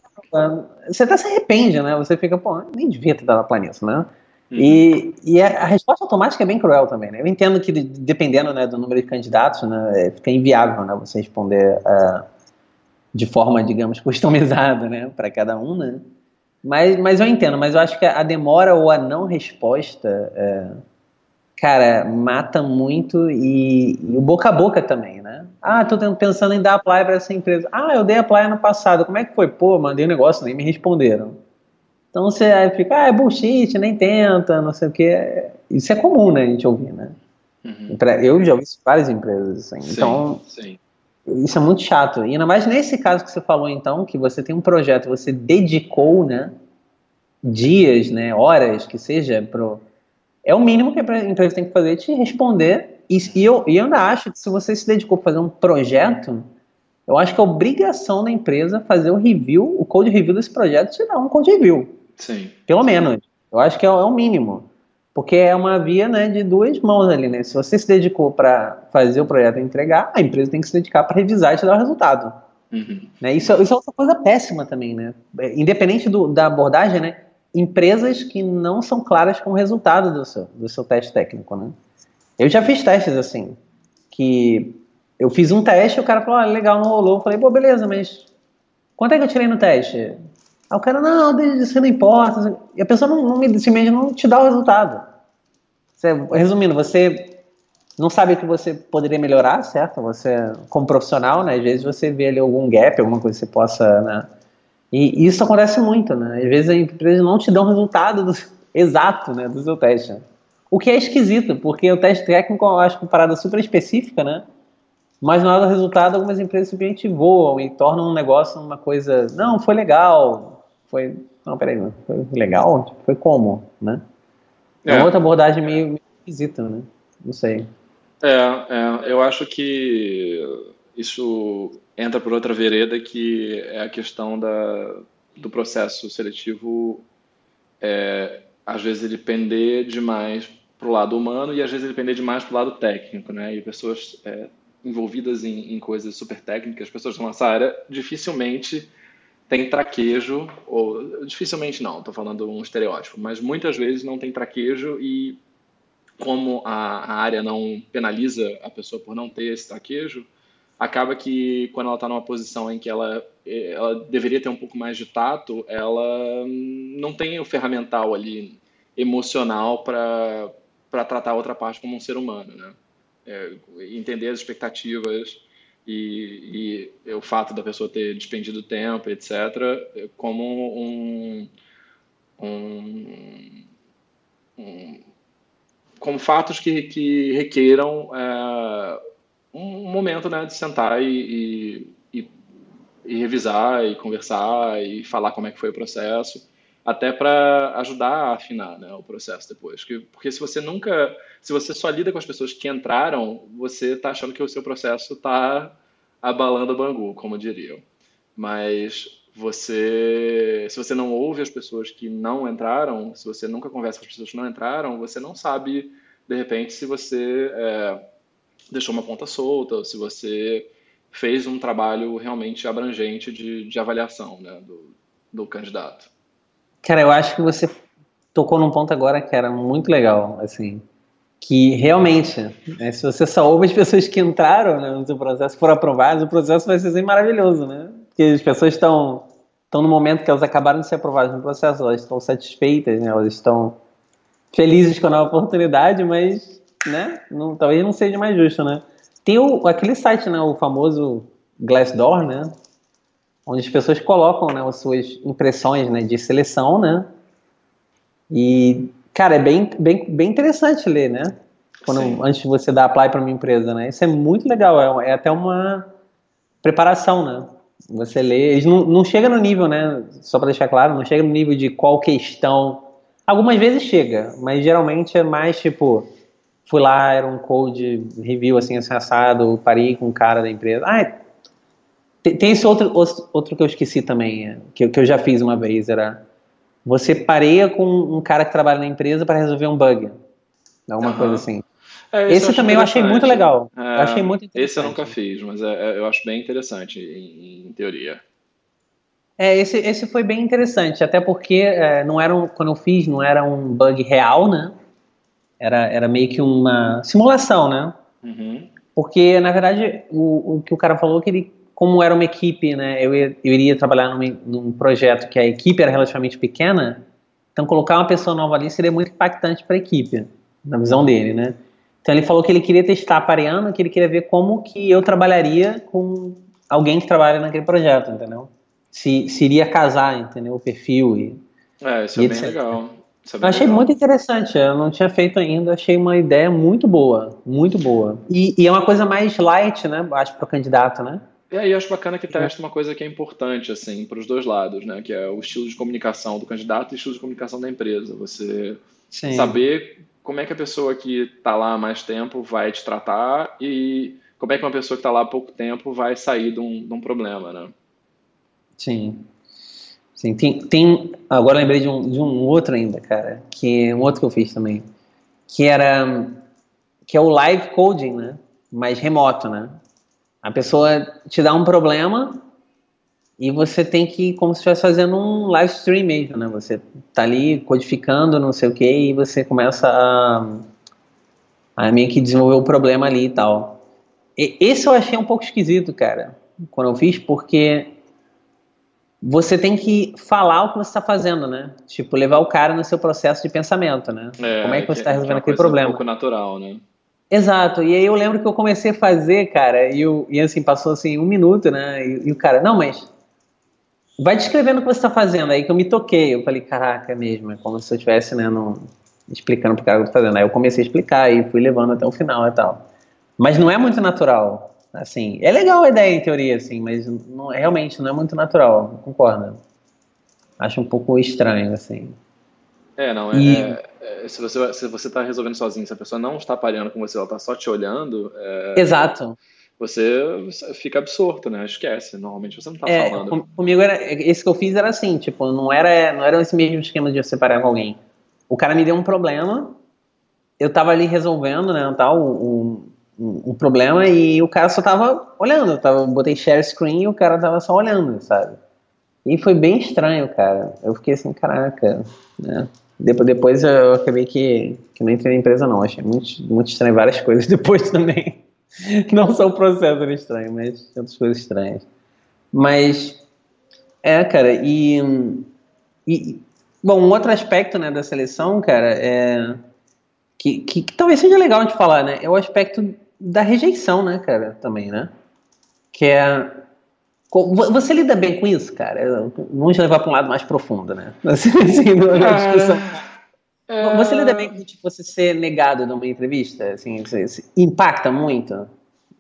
A: você até se arrepende, né? Você fica, pô, nem devia ter dado apply nisso, né? Uhum. E, e a, a, resposta automática é bem cruel também, né? Eu entendo que dependendo né, do número de candidatos, né, fica inviável, né? Você responder... Uh, de forma, digamos, [LAUGHS] customizada, né, para cada um, né? Mas, mas eu entendo, mas eu acho que a demora ou a não resposta, é, cara, mata muito e, e, o boca a boca também, né? Ah, tô pensando em dar apply para essa empresa. Ah, eu dei apply ano passado, como é que foi? Pô, mandei um negócio, nem me responderam. Então você fica, ah, é bullshit, nem tenta, não sei o quê. Isso é comum, né, a gente ouvir, né? Uhum. Eu já ouvi várias empresas, assim. Sim, então, sim. Isso é muito chato. E ainda mais nesse caso que você falou, então, que você tem um projeto, você dedicou, né, dias, né, horas, que seja, pro... é o mínimo que a empresa tem que fazer, te responder. E, e, eu, e eu ainda acho que se você se dedicou a fazer um projeto, eu acho que é obrigação da empresa fazer o review, o code review desse projeto, te dar um code review. Sim. Pelo menos. Eu acho que é, é o mínimo. Porque é uma via né, de duas mãos ali, né? Se você se dedicou para fazer o projeto e entregar, a empresa tem que se dedicar para revisar e te dar o resultado. Uhum. Né? Isso, isso, é outra coisa péssima também, né? Independente do, da abordagem, né? Empresas que não são claras com o resultado do seu, do seu teste técnico, né? Eu já fiz testes assim, que eu fiz um teste, o cara falou, ah, legal, não rolou. Eu falei, pô, beleza, mas quanto é que eu tirei no teste? Aí o cara, não, isso não importa. E a pessoa não, não, simplesmente não te dá o resultado. resumindo, você não sabe o que você poderia melhorar, certo? Você, como profissional, né? Às vezes você vê ali algum gap, alguma coisa que você possa, né? E isso acontece muito, né? Às vezes a empresa não te um resultado do, [LAUGHS] exato, né, do seu teste. O que é esquisito, porque o teste técnico eu acho que é uma parada super específica, né? Mas na hora do resultado, algumas empresas simplesmente voam e tornam um negócio uma coisa. Não, foi legal. Foi. Não, peraí, foi legal? Foi como, né? É uma outra abordagem meio, meio esquisita, né? Não sei.
B: É, é, eu acho que isso entra por outra vereda que é a questão da, do processo seletivo é, às vezes ele pender demais para o lado humano e às vezes ele pender demais para o lado técnico, né? E pessoas é, envolvidas em, em, coisas super técnicas, pessoas da nossa área, dificilmente tem traquejo, ou dificilmente não, estou falando um estereótipo, mas muitas vezes não tem traquejo e como a, a área não penaliza a pessoa por não ter esse traquejo, acaba que quando ela está numa posição em que ela, ela deveria ter um pouco mais de tato, ela não tem o ferramental ali emocional para tratar a outra parte como um ser humano, né? É, entender as expectativas e, e, o fato da pessoa ter despendido tempo, etc., como um, um, um como fatos que, que requeram é, um momento né, de sentar e, e, e, revisar e conversar e falar como é que foi o processo, até para ajudar a afinar né, o processo depois. Porque, porque se você nunca, se você só lida com as pessoas que entraram, você está achando que o seu processo está abalando o bangu, como diriam. Mas você, se você não ouve as pessoas que não entraram, se você nunca conversa com as pessoas que não entraram, você não sabe, de repente, se você é, deixou uma ponta solta, se você fez um trabalho realmente abrangente de, de avaliação né, do, do candidato.
A: Cara, eu acho que você tocou num ponto agora que era muito legal, assim, que realmente, né, se você só ouve as pessoas que entraram né, no seu processo, foram aprovadas, o processo vai ser maravilhoso, né? Porque as pessoas estão estão no momento que elas acabaram de ser aprovadas no processo, elas estão satisfeitas, né? Elas estão felizes com a nova oportunidade, mas né? Não, talvez não seja mais justo, né? Tem o, aquele site, né? O famoso Glassdoor, né? Onde as pessoas colocam né, as suas impressões né, de seleção, né? E, cara, é bem, bem, bem interessante ler, né? Quando, antes de você dar apply para uma empresa, né? Isso é muito legal, é, é até uma preparação, né? Você lê, eles não, não chega no nível, né? Só para deixar claro, não chega no nível de qual questão. Algumas vezes chega, mas geralmente é mais tipo fui lá, era um code review assim, assado, parei com o cara da empresa. Ah, tem, tem esse outro, outro que eu esqueci também, é, que, que eu já fiz uma vez, era você pareia com um cara que trabalha na empresa para resolver um bug. Alguma uhum. coisa assim. É, esse, também eu achei muito legal. É, eu achei muito
B: Esse eu nunca fiz, mas é, é, eu acho bem interessante em, em, teoria.
A: É, esse, esse foi bem interessante, até porque é, não era um, quando eu fiz, não era um bug real, né? Era, era meio que uma simulação, né? Uhum. Porque, na verdade, o, o que o cara falou que ele, como era uma equipe, né? Eu, eu iria trabalhar num, num projeto que a equipe era relativamente pequena, então colocar uma pessoa nova ali seria muito impactante para a equipe, na visão dele, né? Então ele falou que ele queria testar pareando, que ele queria ver como que eu trabalharia com alguém que trabalha naquele projeto, entendeu? Se, se iria casar, entendeu? O perfil e.
B: É, isso e é bem legal.
A: É achei legal. muito interessante, eu não tinha feito ainda, achei uma ideia muito boa, muito boa. E, e é uma coisa mais light, né? Acho para o candidato, né?
B: E aí eu acho bacana que testa uma coisa que é importante, assim, para os dois lados, né? Que é o estilo de comunicação do candidato e o estilo de comunicação da empresa. Você Sim. saber como é que a pessoa que está lá há mais tempo vai te tratar e como é que uma pessoa que está lá há pouco tempo vai sair de um, de um problema, né?
A: Sim. Sim, tem, tem agora lembrei de um, de um outro ainda, cara, que um outro que eu fiz também, que era que é o live coding, né? Mais remoto, né? A pessoa te dá um problema e você tem que, como se estivesse fazendo um live stream mesmo, né? Você tá ali codificando, não sei o que, e você começa a, a meio que desenvolver o problema ali e tal. E, esse eu achei um pouco esquisito, cara, quando eu fiz, porque você tem que falar o que você está fazendo, né? Tipo, levar o cara no seu processo de pensamento, né?
B: É,
A: Como é que você está
B: é
A: resolvendo aquele problema?
B: Um pouco natural, né?
A: Exato, e aí eu lembro que eu comecei a fazer, cara, e, eu, e assim, passou assim um minuto, né? E, e o cara, não, mas vai descrevendo o que você está fazendo. Aí que eu me toquei, eu falei, caraca, é mesmo, é como se eu estivesse, né, no, explicando pro cara o que eu tô fazendo. Aí eu comecei a explicar e fui levando até o final e tal. Mas não é muito natural, assim. É legal a ideia em teoria, assim, mas não, realmente não é muito natural, concordo. Acho um pouco estranho, assim.
B: É, não, é,
A: E-
B: é- é, se você se você está resolvendo sozinho, se a pessoa não está parando com você, ela está só te olhando, é,
A: Exato.
B: você fica absorto, né? Esquece. Normalmente você não está
A: É,
B: falando.
A: com- comigo era esse que eu fiz era assim, tipo, não era não era esse mesmo esquema de você parar com alguém. O cara me deu um problema, eu tava ali resolvendo, né, tal, um, um, problema e o cara só tava olhando, eu tava botei share screen e o cara tava só olhando, sabe? E foi bem estranho, cara. Eu fiquei assim, caraca, né? Depois, depois eu acabei que, que não entrei na empresa não, achei muito, muito estranho várias [LAUGHS] coisas depois também. Não só o processo era estranho, mas outras coisas estranhas. Mas, é, cara, e, e bom, um outro aspecto, né, da seleção, cara, é que, que, que talvez seja legal de falar, né, é o aspecto da rejeição, né, cara, também, né, que é você lida bem com isso, cara? Vamos levar para um lado mais profundo, né? [LAUGHS] Assim, assim, [LAUGHS] discussão.
B: é,
A: Você lida bem com tipo, você ser negado numa entrevista? Assim, impacta muito?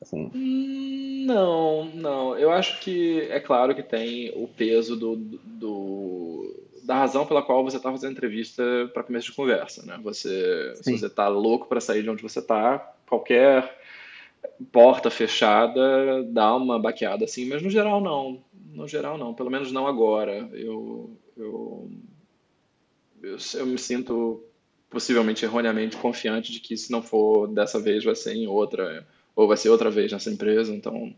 A: Assim,
B: Hum, Não, não. Eu acho que é claro que tem o peso do, do- da razão pela qual você está fazendo entrevista para começo de conversa, né? Você, se você está louco para sair de onde você está, qualquer porta fechada dá uma baqueada assim, mas no geral não. No geral não, pelo menos não agora. Eu, eu, eu, eu me sinto possivelmente erroneamente confiante de que se não for dessa vez vai ser em outra ou vai ser outra vez nessa empresa, então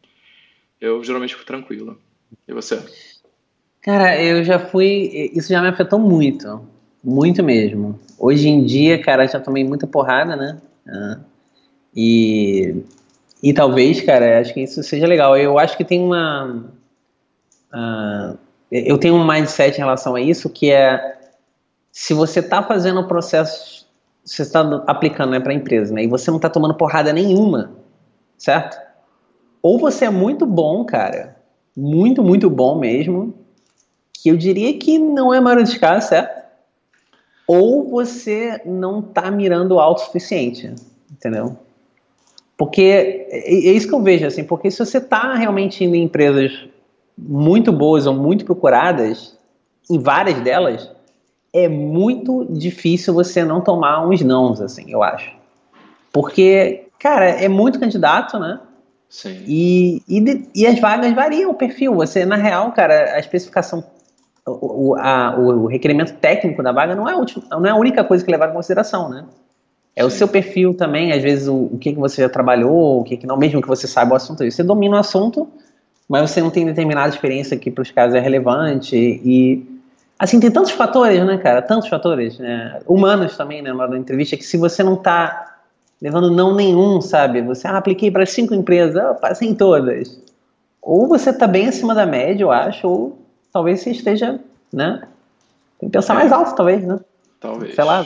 B: eu geralmente fico tranquilo. E você?
A: cara, eu já fui. Isso já me afetou muito. Muito mesmo. Hoje em dia, cara, já tomei muita porrada, né? Ah, e, e talvez, cara, acho que isso seja legal. Eu acho que tem uma. ah, eu tenho um mindset em relação a isso que é se você está fazendo o processo, você está aplicando né, para a empresa, né, e você não está tomando porrada nenhuma, certo? Ou você é muito bom, cara, muito, muito bom mesmo, que eu diria que não é a maioria certo? Ou você não está mirando alto o suficiente, entendeu? Porque é, é isso que eu vejo, assim, porque se você está realmente indo em empresas muito boas ou muito procuradas, em várias delas, é muito difícil você não tomar uns nãos, assim, eu acho. Porque, cara, é muito candidato, né?
B: Sim.
A: E, e, e as vagas variam o perfil. Você, na real, cara, a especificação, o, o, a- o requerimento técnico da vaga não é, a última- não é a única coisa que é levada em consideração, né? É o seu perfil também, às vezes, o, o que, que você já trabalhou, o que, que não, mesmo que você saiba o assunto. Você domina o assunto, mas você não tem determinada experiência que para os casos é relevante. E, assim, tem tantos fatores, né, cara? Tantos fatores, né? Humanos também, né, na hora da entrevista, que se você não tá levando não nenhum, sabe? Você, ah, apliquei para cinco empresas, ah, passei em todas. Ou você tá bem acima da média, eu acho, ou talvez você esteja, né? Tem que pensar
B: É.
A: mais alto, talvez, né?
B: Talvez.
A: Sei lá.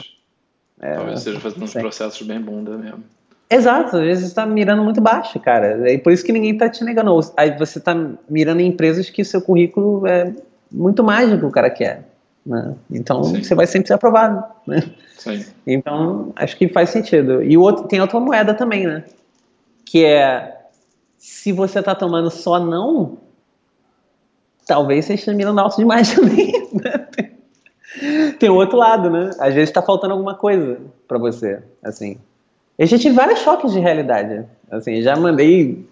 B: Talvez esteja fazendo uns processos bem bunda mesmo.
A: Exato, às vezes você tá mirando muito baixo, cara. É por isso que ninguém tá te negando. Aí você tá mirando em empresas que seu currículo é muito mais do que o cara quer. Né? Então
B: Sim.
A: você vai sempre ser aprovado. Né?
B: Sim.
A: Então acho que faz sentido. E o outro tem outra moeda também, né? Que é se você tá tomando só não, talvez você esteja mirando alto demais [LAUGHS] também. Né? Tem o outro lado, né? Às vezes tá faltando alguma coisa pra você, assim. Eu já tive vários choques de realidade. Assim, já mandei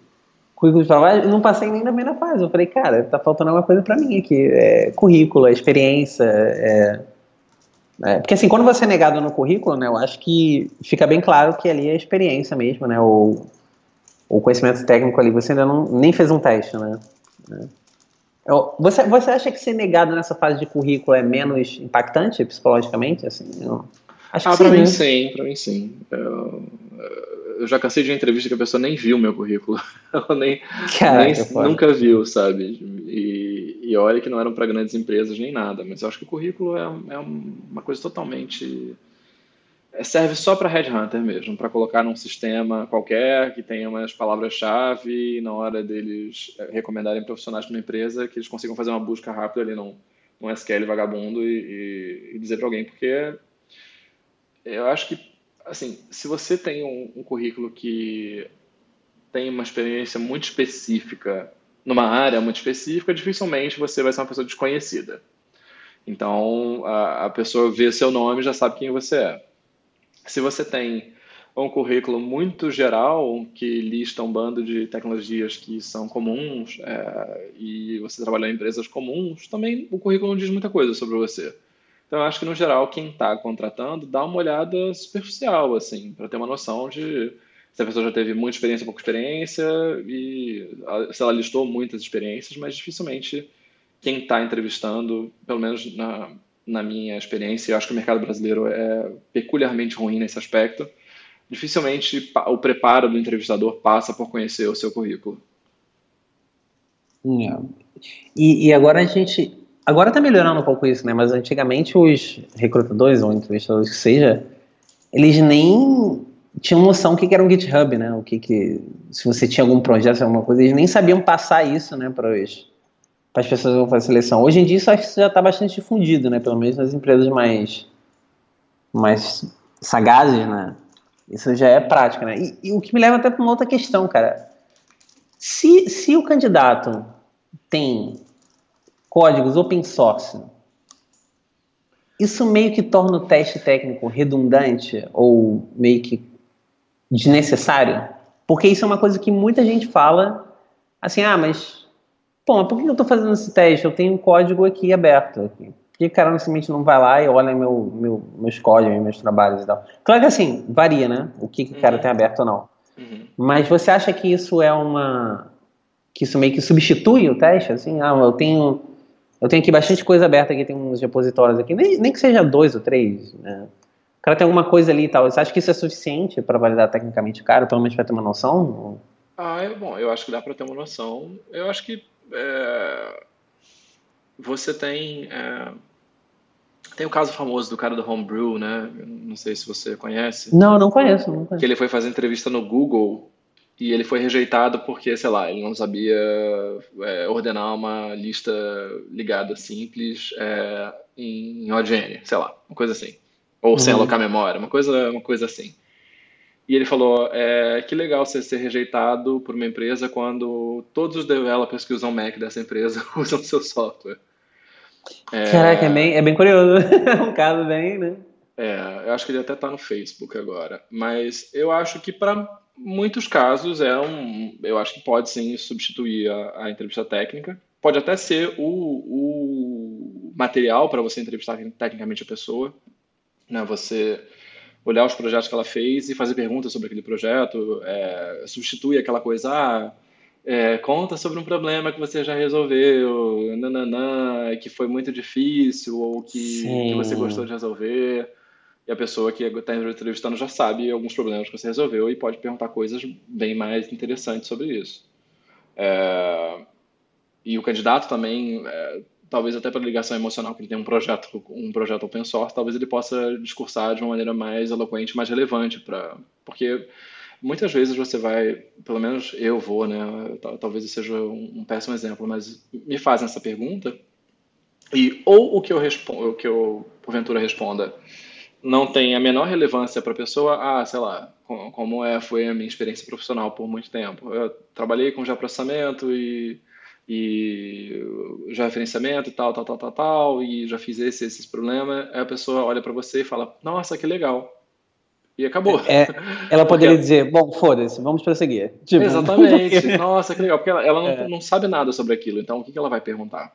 A: currículo de trabalho e não passei nem na primeira fase. Eu falei, cara, tá faltando alguma coisa pra mim aqui. É currículo, é experiência, é... é, Porque assim, quando você é negado no currículo, né, eu acho que fica bem claro que ali é experiência mesmo, né, ou o conhecimento técnico ali, você ainda não, nem fez um teste, né. É. Você, você acha que ser negado nessa fase de currículo é menos impactante psicologicamente? Assim, eu acho que
B: Ah, pra
A: sim,
B: mim
A: né?
B: sim, pra mim sim. Eu, eu já cansei de uma entrevista que a pessoa nem viu meu currículo. [LAUGHS] Ela nem,
A: Caraca,
B: nem nunca viu, sabe? E, e olha que não eram para grandes empresas nem nada, mas eu acho que o currículo é, é uma coisa totalmente. É, serve só para headhunter mesmo, para colocar num sistema qualquer que tenha umas palavras-chave e na hora deles é, recomendarem profissionais para uma empresa que eles consigam fazer uma busca rápida ali num, num SQL vagabundo e, e, e dizer para alguém, porque eu acho que, assim, se você tem um, um currículo que tem uma experiência muito específica numa área muito específica, dificilmente você vai ser uma pessoa desconhecida. Então, a, a pessoa vê seu nome e já sabe quem você é. Se você tem um currículo muito geral que lista um bando de tecnologias que são comuns é, e você trabalha em empresas comuns, também o currículo não diz muita coisa sobre você. Então, eu acho que, no geral, quem está contratando dá uma olhada superficial, assim, para ter uma noção de se a pessoa já teve muita experiência, pouca experiência, e se ela listou muitas experiências, mas dificilmente quem está entrevistando, pelo menos na, na minha experiência, eu acho que o mercado brasileiro é peculiarmente ruim nesse aspecto, dificilmente o preparo do entrevistador passa por conhecer o seu currículo.
A: É. E, e agora a gente. Agora está melhorando um pouco isso, né? Mas antigamente os recrutadores ou entrevistadores que seja, eles nem tinham noção o que, era um GitHub, né? O que, que se você tinha algum projeto, alguma coisa, eles nem sabiam passar isso, né, para as pessoas que vão fazer seleção. Hoje em dia isso já está bastante difundido, né? Pelo menos nas empresas mais mais sagazes, né? Isso já é prática, né? E, e o que me leva até para uma outra questão, cara. Se, se o candidato tem códigos open source isso meio que torna o teste técnico redundante ou meio que desnecessário? Porque isso é uma coisa que muita gente fala assim, ah, mas pô, mas por que eu estou fazendo esse teste? Eu tenho um código aqui aberto. Aqui. Por que o cara simplesmente não vai lá e olha meu, meu, meus códigos, meus trabalhos e tal? Claro que assim, varia, né? O que, que o cara uhum. tem aberto ou não. Uhum. Mas você acha que isso é uma. que isso meio que substitui o teste? Assim, ah, eu tenho. Eu tenho aqui bastante coisa aberta aqui, tem uns repositórios aqui, nem, nem que seja dois ou três, né? cara tem alguma coisa ali e tal. Você acha que isso é suficiente para validar tecnicamente o cara, pelo menos para ter uma noção?
B: Ah, é bom. Eu acho que dá para ter uma noção. Eu acho que é, você tem é, tem o caso famoso do cara do Homebrew, né? Não sei se você conhece.
A: Não, não conheço, não conheço.
B: Que ele foi fazer entrevista no Google e ele foi rejeitado porque, sei lá, ele não sabia é, ordenar uma lista ligada simples é, em OGN, sei lá, uma coisa assim. Ou uhum. sem alocar memória, uma coisa, uma coisa assim. E ele falou: é, que legal você ser rejeitado por uma empresa quando todos os developers que usam Mac dessa empresa [LAUGHS] usam seu software.
A: É, Caraca, é bem, é bem curioso. é [LAUGHS] um caso bem, né?
B: É, eu acho que ele até está no Facebook agora. Mas eu acho que para muitos casos é um. Eu acho que pode sim substituir a, a entrevista técnica. Pode até ser o, o material para você entrevistar tecnicamente a pessoa né? Você olhar os projetos que ela fez e fazer perguntas sobre aquele projeto, é, substitui aquela coisa, ah, é, conta sobre um problema que você já resolveu, nananã, que foi muito difícil ou que, que você gostou de resolver. E a pessoa que está entrevistando já sabe alguns problemas que você resolveu e pode perguntar coisas bem mais interessantes sobre isso. É, e o candidato também é, talvez até pela ligação emocional que ele tem um projeto, um projeto open source, talvez ele possa discursar de uma maneira mais eloquente, mais relevante para, porque muitas vezes você vai, pelo menos eu vou, né? Talvez eu seja um péssimo exemplo, mas me fazem essa pergunta e ou o que eu respondo, o que eu porventura responda não tem a menor relevância para a pessoa, ah, sei lá, como é foi a minha experiência profissional por muito tempo. Eu trabalhei com já processamento e e já referenciamento e tal, tal, tal, tal, tal, e já fiz esse, esses problemas, aí a pessoa olha para você e fala, nossa, que legal. E acabou.
A: É, ela [LAUGHS] poderia dizer, bom, foda-se, vamos prosseguir.
B: Tipo, [LAUGHS] Exatamente. Nossa, que legal, porque ela, ela não, é. não, sabe nada sobre aquilo, então o que, que ela vai perguntar?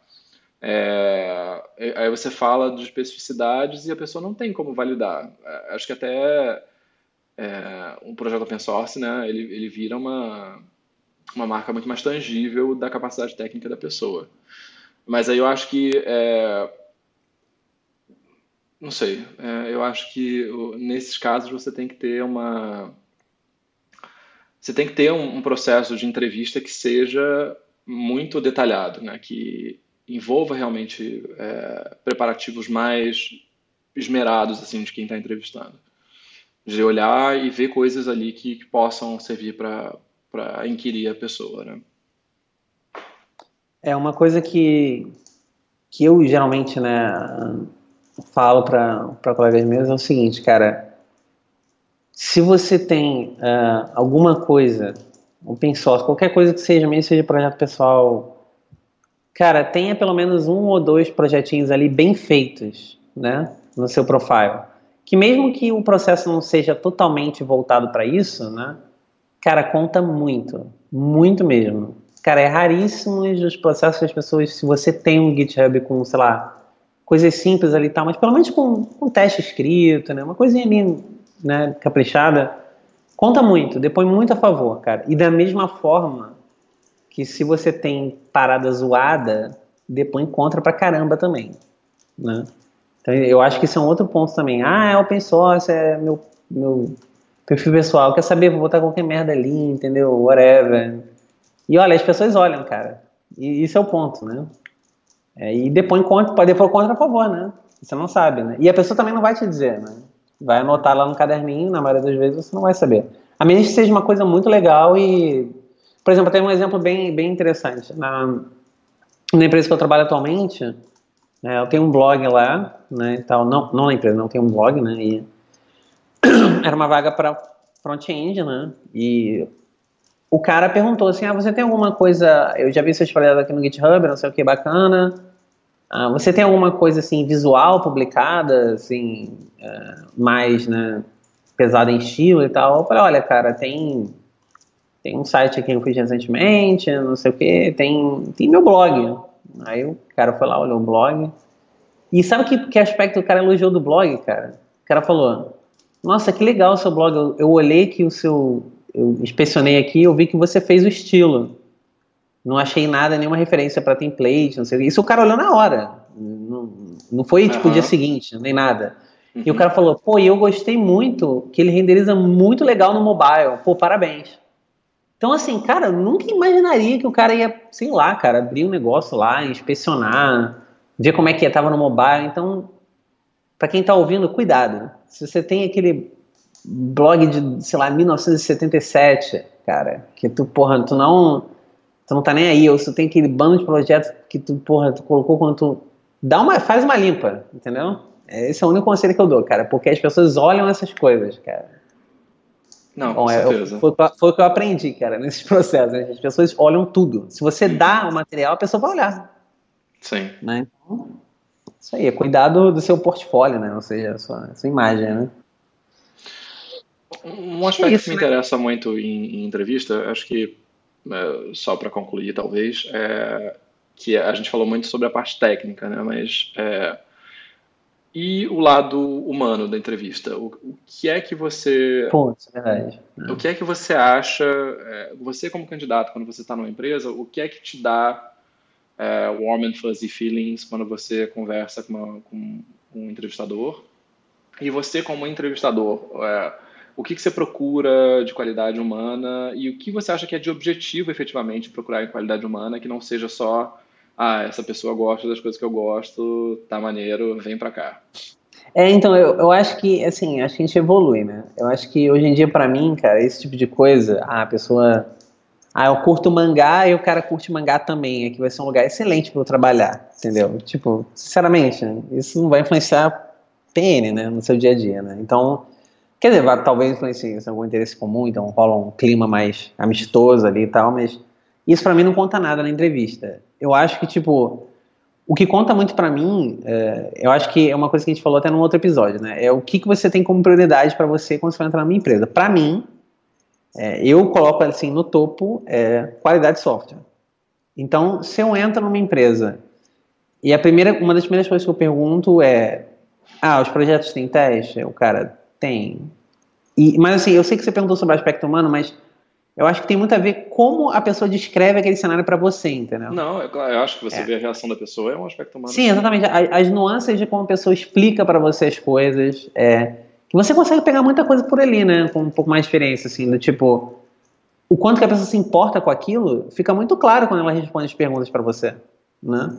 B: É, aí você fala de especificidades e a pessoa não tem como validar. É, acho que até é, um projeto open source, né, ele, ele vira uma, uma marca muito mais tangível da capacidade técnica da pessoa. Mas aí eu acho que é, não sei, é, eu acho que nesses casos você tem que ter uma você tem que ter um, um processo de entrevista que seja muito detalhado, né? Que envolva realmente é, preparativos mais esmerados assim de quem está entrevistando, de olhar e ver coisas ali que, que possam servir para inquirir a pessoa, né?
A: É uma coisa que que eu geralmente né falo para colegas meus é o seguinte, cara, se você tem uh, alguma coisa, open source, qualquer coisa que seja, mesmo seja projeto pessoal, cara, tenha pelo menos um ou dois projetinhos ali bem feitos, né, no seu profile. Que mesmo que o processo não seja totalmente voltado para isso, né, cara, conta muito, muito mesmo. Cara, é raríssimo os processos que as pessoas, se você tem um GitHub com, sei lá, coisas simples ali e tal, mas pelo menos com, com teste escrito, né? Uma coisinha ali, né, caprichada, conta muito, depõe muito a favor, cara. E da mesma forma que se você tem parada zoada, depõe contra pra caramba também, né? Então eu acho que isso é um outro ponto também. Ah, é open source, é meu, meu perfil pessoal, quer saber, vou botar qualquer merda ali, entendeu? Whatever. E olha, as pessoas olham, cara. E isso é o ponto, né? É, e depois contra, pode depois contra a favor, né? Você não sabe, né? E a pessoa também não vai te dizer, né? Vai anotar lá no caderninho, na maioria das vezes você não vai saber. A menos que seja uma coisa muito legal e. Por exemplo, tem um exemplo bem, bem interessante. Na, na empresa que eu trabalho atualmente, né, eu tenho um blog lá, né, tal. Não, não na empresa, não, tenho um blog, né, e [COUGHS] era uma vaga para front-end, né, e o cara perguntou assim, ah, você tem alguma coisa, eu já vi seus projetos aqui no GitHub, não sei o que, bacana, ah, você tem alguma coisa assim visual publicada, assim, uh, mais né, pesada em estilo e tal? Eu falei, olha, cara, tem tem um site aqui que eu fiz recentemente, não sei o que, tem, tem meu blog. Aí o cara foi lá, olhou o blog. E sabe que, que aspecto o cara elogiou do blog, cara? O cara falou, nossa, que legal o seu blog, eu, eu olhei que o seu, eu inspecionei aqui, eu vi que você fez o estilo. Não achei nada, nenhuma referência para template, não sei Isso o cara olhou na hora. Não, não foi tipo o dia seguinte, nem nada. Uhum. E o uhum. cara falou, pô, eu gostei muito que ele renderiza muito legal no mobile. Pô, parabéns. Então, assim, cara, eu nunca imaginaria que o cara ia, sei lá, cara, abrir um negócio lá, inspecionar, ver como é que estava no mobile. Então, para quem tá ouvindo, cuidado. Se você tem aquele blog de, sei lá, 1977, cara, que tu, porra, tu não Tu não tá nem aí, ou se tu tem aquele bando de projetos que tu, porra, tu colocou quando tu. Dá uma, faz uma limpa, entendeu? Esse é o único conselho que eu dou, cara, porque as pessoas olham essas coisas, cara.
B: Não, Bom, com é, certeza.
A: Eu, foi, foi, o que eu aprendi, cara, nesses [LAUGHS] processos. Né? As pessoas olham tudo. Se você dá o material, a pessoa vai olhar.
B: Sim.
A: Né? Então, isso aí, é cuidado do seu portfólio, né? Ou seja, a sua, a sua imagem, né?
B: Um aspecto é isso, que me né? interessa muito em, em entrevista, acho que né, só para concluir, talvez, é, que a gente falou muito sobre a parte técnica, né, mas é, e o lado humano da entrevista? O, o que é que você.
A: Ponto, é verdade.
B: O que é que você acha, é, você como candidato, quando você está numa empresa, o que é que te dá é, warm and fuzzy feelings quando você conversa com, uma, com um entrevistador? E você, como entrevistador, é, o que, que você procura de qualidade humana e o que você acha que é de objetivo efetivamente procurar em qualidade humana, que não seja só, ah, essa pessoa gosta das coisas que eu gosto, tá maneiro, vem pra cá.
A: É, então, eu, eu acho que, assim, acho que a gente evolui, né? Eu acho que hoje em dia, para mim, cara, esse tipo de coisa, ah, a pessoa. Ah, eu curto mangá e o cara curte mangá também. Aqui vai ser um lugar excelente para eu trabalhar, entendeu? Tipo, sinceramente, isso não vai influenciar PN, né, no seu dia a dia, né? Então, Quer dizer, vai, talvez influencie algum interesse comum, então rola um clima mais amistoso ali e tal, mas isso para mim não conta nada na entrevista. Eu acho que, tipo, o que conta muito para mim, é, eu acho que é uma coisa que a gente falou até num outro episódio, né? É o que, que você tem como prioridade para você quando você vai entrar numa empresa. Para mim, é, eu coloco assim no topo é, qualidade de software. Então, se eu entro numa empresa e a primeira, uma das primeiras coisas que eu pergunto é, ah, os projetos têm teste? O cara, tem. E, mas assim, eu sei que você perguntou sobre o aspecto humano, mas eu acho que tem muito a ver como a pessoa descreve aquele cenário para você, entendeu?
B: Não, é claro, eu acho que você é. vê a reação da pessoa é um aspecto humano.
A: Sim, exatamente. As, as nuances de como a pessoa explica para você as coisas, é, você consegue pegar muita coisa por ali, né? Com um pouco mais de experiência, assim, do tipo. O quanto que a pessoa se importa com aquilo fica muito claro quando ela responde as perguntas para você, né?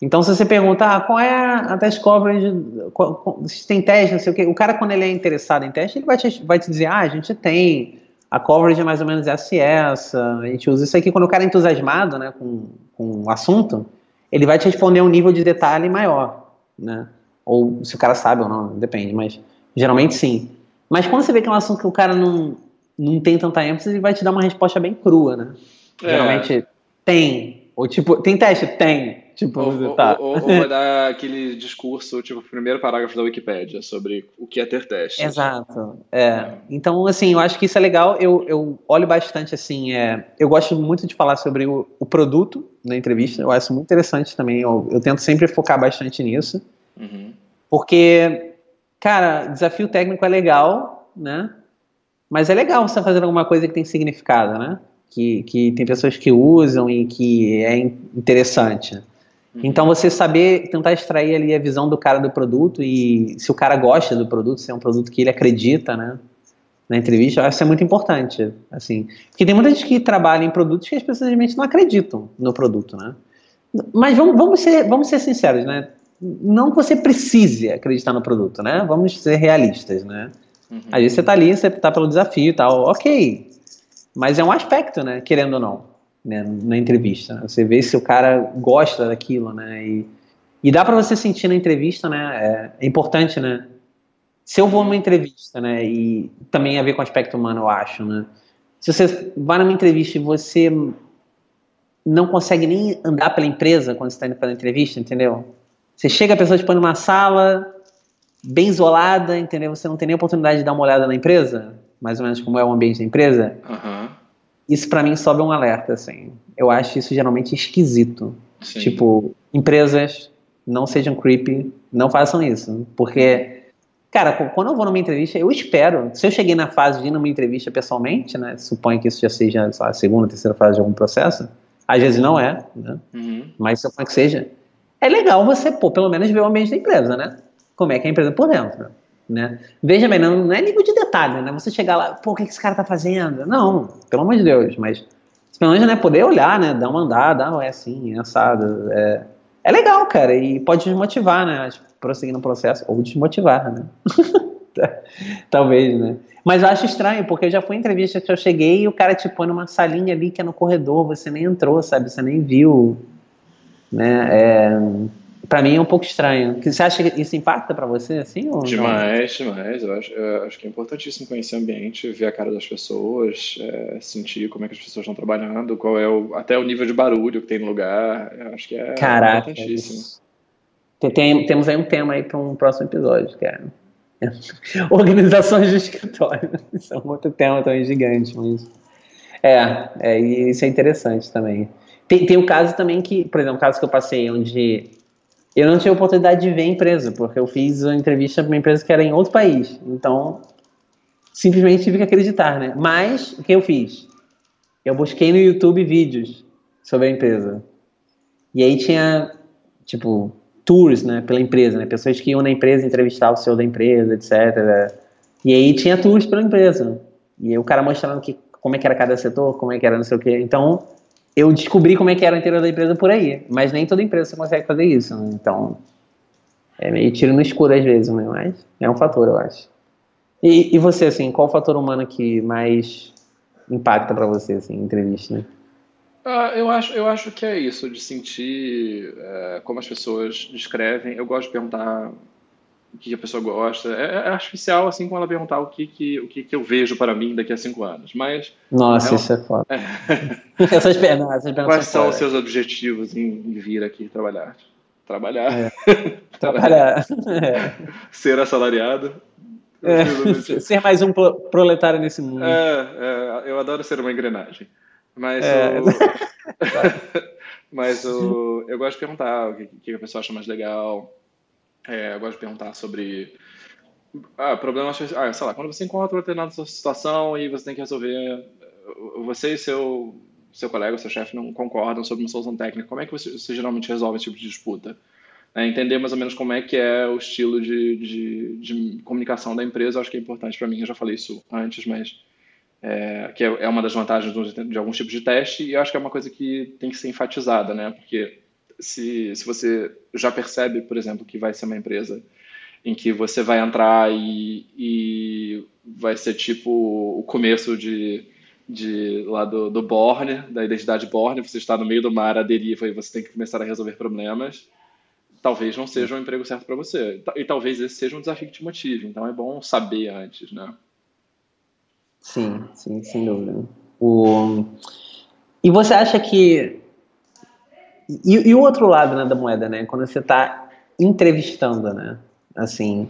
A: Então, se você perguntar ah, qual é a test coverage, qual, se tem teste, não sei o quê, o cara, quando ele é interessado em teste, ele vai te, vai te dizer, ah, a gente tem, a coverage é mais ou menos essa e essa, a gente usa isso aqui. Quando o cara é entusiasmado né, com, com o assunto, ele vai te responder um nível de detalhe maior, né? Ou se o cara sabe ou não, depende, mas geralmente sim. Mas quando você vê que é um assunto que o cara não, não tem tanta ênfase, ele vai te dar uma resposta bem crua, né? É. Geralmente tem. Ou tipo, tem teste? Tem. Tipo,
B: ou, tá. ou, ou, vai dar aquele discurso, tipo, o primeiro parágrafo da Wikipédia sobre o que é ter teste.
A: Exato. É. é. Então, assim, eu acho que isso é legal. Eu, eu olho bastante, assim, é, eu gosto muito de falar sobre o, o produto na entrevista. Eu acho muito interessante também. Eu, eu tento sempre focar bastante nisso. Uhum. Porque, cara, desafio técnico é legal, né? Mas é legal você fazer alguma coisa que tem significado, né? Que, que tem pessoas que usam e que é interessante. Uhum. Então você saber tentar extrair ali a visão do cara do produto e se o cara gosta do produto, se é um produto que ele acredita, né? Na entrevista, eu acho que é muito importante, assim. Porque tem muita gente que trabalha em produtos que as pessoas simplesmente não acreditam no produto, né? Mas vamos, vamos, ser, vamos ser sinceros, né? Não que você precise acreditar no produto, né? Vamos ser realistas, né? Uhum. Às vezes você tá ali, você tá pelo desafio e tal, ok. Mas é um aspecto, né? Querendo ou não né, na entrevista. Você vê se o cara gosta daquilo, né? E, e dá para você sentir na entrevista, né? É, é, importante, né? Se eu vou numa entrevista, né? E também a ver com o aspecto humano, eu acho, né? Se você vai numa entrevista e você não consegue nem andar pela empresa quando você está indo para a entrevista, entendeu? Você chega, a pessoa te põe numa sala bem isolada, entendeu? Você não tem nem oportunidade de dar uma olhada na empresa, mais ou menos como é o ambiente da empresa. Uhum isso para mim sobe um alerta, assim. Eu acho isso geralmente esquisito. Sim. Tipo, empresas não sejam creepy, não façam isso. Porque, cara, quando eu vou numa entrevista, eu espero. Se eu cheguei na fase de ir numa entrevista pessoalmente, né? Suponho que isso já seja a segunda, terceira fase de algum processo. Às vezes não é, né? Uhum. Mas suponho que seja. É legal você, pô, pelo menos ver o ambiente da empresa, né? Como é que é a empresa por dentro. Né? Veja bem, não, não, é nível de detalhe, né? Você chegar lá, pô, o que esse cara tá fazendo? Não, pelo amor de Deus, mas pelo menos né, poder olhar, né? Dar uma andada, ah, é assim, é assado. É, é legal, cara, e pode desmotivar, né? Prosseguir no processo, ou desmotivar, né? [LAUGHS] Talvez, né? Mas eu acho estranho, porque eu já fui em entrevista que eu cheguei e o cara te põe numa salinha ali que é no corredor, você nem entrou, sabe? Você nem viu, né? É, para mim é um pouco estranho. Você acha que isso impacta para você assim? Ou
B: demais, não? demais. Eu acho, eu acho, que é importantíssimo conhecer o ambiente, ver a cara das pessoas, é, sentir como é que as pessoas estão trabalhando, qual é o, até o nível de barulho que tem no lugar. Eu acho que é Caraca, importantíssimo.
A: Tem, tem, temos aí um tema aí para um próximo episódio, cara. [LAUGHS] Organizações de escritório. [LAUGHS] Isso é um outro tema também gigante, mas. É, é, e isso é interessante também. Tem, tem um caso também que, por exemplo, um caso que eu passei onde eu não tive oportunidade de ver a empresa, porque eu fiz uma entrevista para uma empresa que era em outro país. Então, simplesmente tive que acreditar, né? Mas, o que eu fiz? Eu busquei no YouTube vídeos sobre a empresa. E aí tinha, tipo, tours, né, pela empresa, né? Pessoas que iam na empresa entrevistar o CEO da empresa, etc. E aí tinha tours pela empresa. E o cara mostrando que, como é que era cada setor, como é que era não sei o quê. Então, eu descobri como é que era o interior da empresa por aí, mas nem toda empresa consegue fazer isso, né? então é meio tiro no escuro às vezes, né? mas é um fator, eu acho. E, e você, assim, qual o fator humano que mais impacta para você, assim, em entrevista, né?
B: Ah, eu, acho, eu acho que é isso, de sentir é, como as pessoas descrevem. Eu gosto de perguntar o que a pessoa gosta. É, é artificial, assim, como ela perguntar o que, que, o que, que eu vejo para mim daqui a cinco anos. Mas.
A: Nossa, é isso é foda. É. [LAUGHS] essas pernas, essas
B: Quais são, os seus objetivos em, em, vir aqui trabalhar? Trabalhar.
A: É. [LAUGHS] Trabalhar. É.
B: Ser assalariado. [LAUGHS]
A: Ser mais um proletário nesse mundo.
B: É, eu adoro ser uma engrenagem. Mas o... Mas o... eu gosto de perguntar o que, que a pessoa acha mais legal é, eu gosto de perguntar sobre ah, problemas, ah, sei lá, quando você encontra uma determinada situação e você tem que resolver, você e seu, seu colega, seu chefe não concordam sobre uma solução técnica, como é que você, você geralmente resolve esse tipo de disputa? É, entender mais ou menos como é que é o estilo de, de, de comunicação da empresa, acho que é importante para mim, eu já falei isso antes, mas é, que é, é uma das vantagens de, de alguns tipos de teste e acho que é uma coisa que tem que ser enfatizada, né? Porque se, se você já percebe, por exemplo, que vai ser uma empresa em que você vai entrar e, e vai ser tipo o começo de, de lá do, do Borne, da identidade Borne, você está no meio do mar à deriva e você tem que começar a resolver problemas, talvez não seja um emprego certo para você. E talvez esse seja um desafio que te motive. Então é bom saber antes, né?
A: Sim, sim, sem dúvida. O... E você acha que. E, e o outro lado né, da moeda, né? Quando você está entrevistando, né? Assim.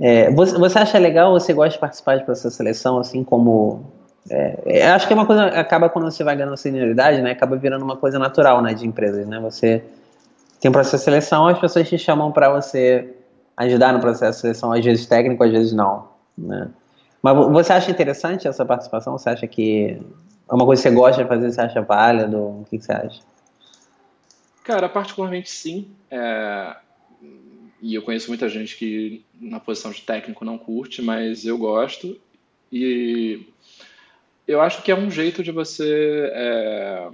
A: É, você, você acha legal, você gosta de participar de de seleção, assim como. É, é, acho que é uma coisa. Acaba quando você vai ganhando senioridade, né? Acaba virando uma coisa natural, né? De empresas, né? Você tem um processo de seleção, as pessoas te chamam para você ajudar no processo de seleção, às vezes técnico, às vezes não, né? Mas você acha interessante essa participação? Você acha que é uma coisa que você gosta de fazer, você acha válido? O que, você acha?
B: Cara, particularmente sim. É... E eu conheço muita gente que na posição de técnico não curte, mas eu gosto. E eu acho que é um jeito de você, é...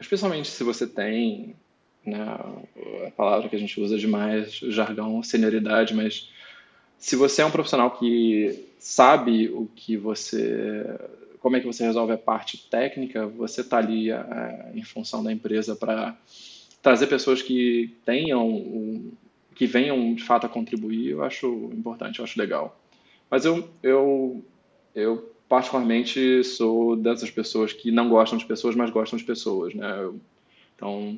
B: especialmente se você tem né, a palavra que a gente usa demais, jargão, senioridade, mas se você é um profissional que sabe o que você, como é que você resolve a parte técnica, você está ali é, em função da empresa para trazer pessoas que tenham, um, que venham de fato a contribuir. Eu acho importante, eu acho legal. Mas eu, eu, eu particularmente sou dessas pessoas que não gostam de pessoas, mas gostam de pessoas, né? Eu, então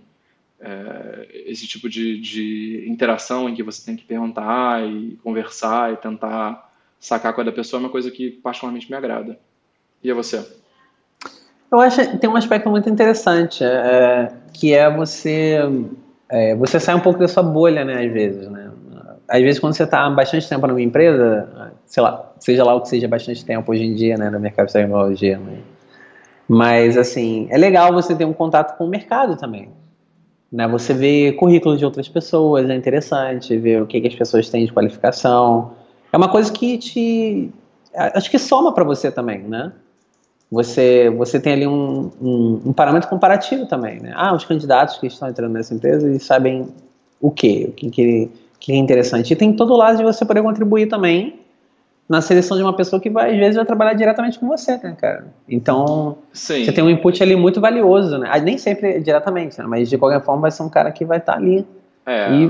B: é, esse tipo de, de interação em que você tem que perguntar e conversar e tentar sacar com a da pessoa é uma coisa que particularmente me agrada. E a você?
A: Eu acho que tem um aspecto muito interessante, é, que é você é, você sai um pouco da sua bolha, né, às vezes, né? Às vezes quando você está bastante tempo numa empresa, sei lá, seja lá o que seja bastante tempo hoje em dia, né, no mercado de tecnologia, né? Mas, assim, é legal você ter um contato com o mercado também. Né? Você vê currículos de outras pessoas, é interessante ver o que, que as pessoas têm de qualificação. É uma coisa que te. Acho que soma para você também, né? Você, você tem ali um, um, um, parâmetro comparativo também, né? Ah, os candidatos que estão entrando nessa empresa eles sabem o quê? O que, que, que é interessante. E tem todo o lado de você poder contribuir também na seleção de uma pessoa que vai, às vezes vai trabalhar diretamente com você, né, cara? Então, Sim. você tem um input ali muito valioso, né? Nem sempre diretamente, né? mas de qualquer forma vai ser um cara que vai estar tá ali. É. E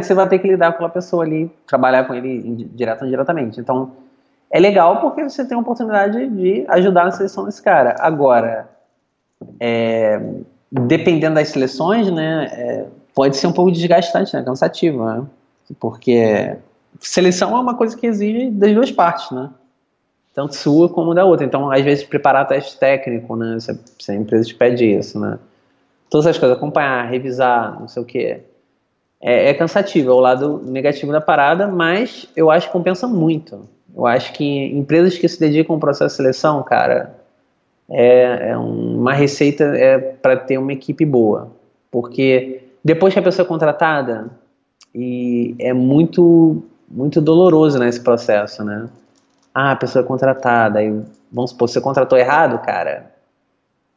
A: você vai ter que lidar com aquela pessoa ali, trabalhar com ele direto ou indiretamente. Então, é legal porque você tem a oportunidade de ajudar na seleção desse cara. Agora, é, dependendo das seleções, né, é, pode ser um pouco desgastante, né, cansativo, né? Porque seleção é uma coisa que exige das duas partes, né? Tanto sua como da outra. Então, às vezes, preparar teste técnico, né? Se, a empresa te pede isso, né? Todas as coisas, acompanhar, revisar, não sei o quê. É, é cansativo, é o lado negativo da parada, mas eu acho que compensa muito. Eu acho que empresas que se dedicam ao processo de seleção, cara, é, é uma receita é para ter uma equipe boa. Porque depois que a pessoa é contratada, e é muito muito doloroso nesse né, processo, né? Ah, a pessoa é contratada, aí, vamos supor, você contratou errado, cara.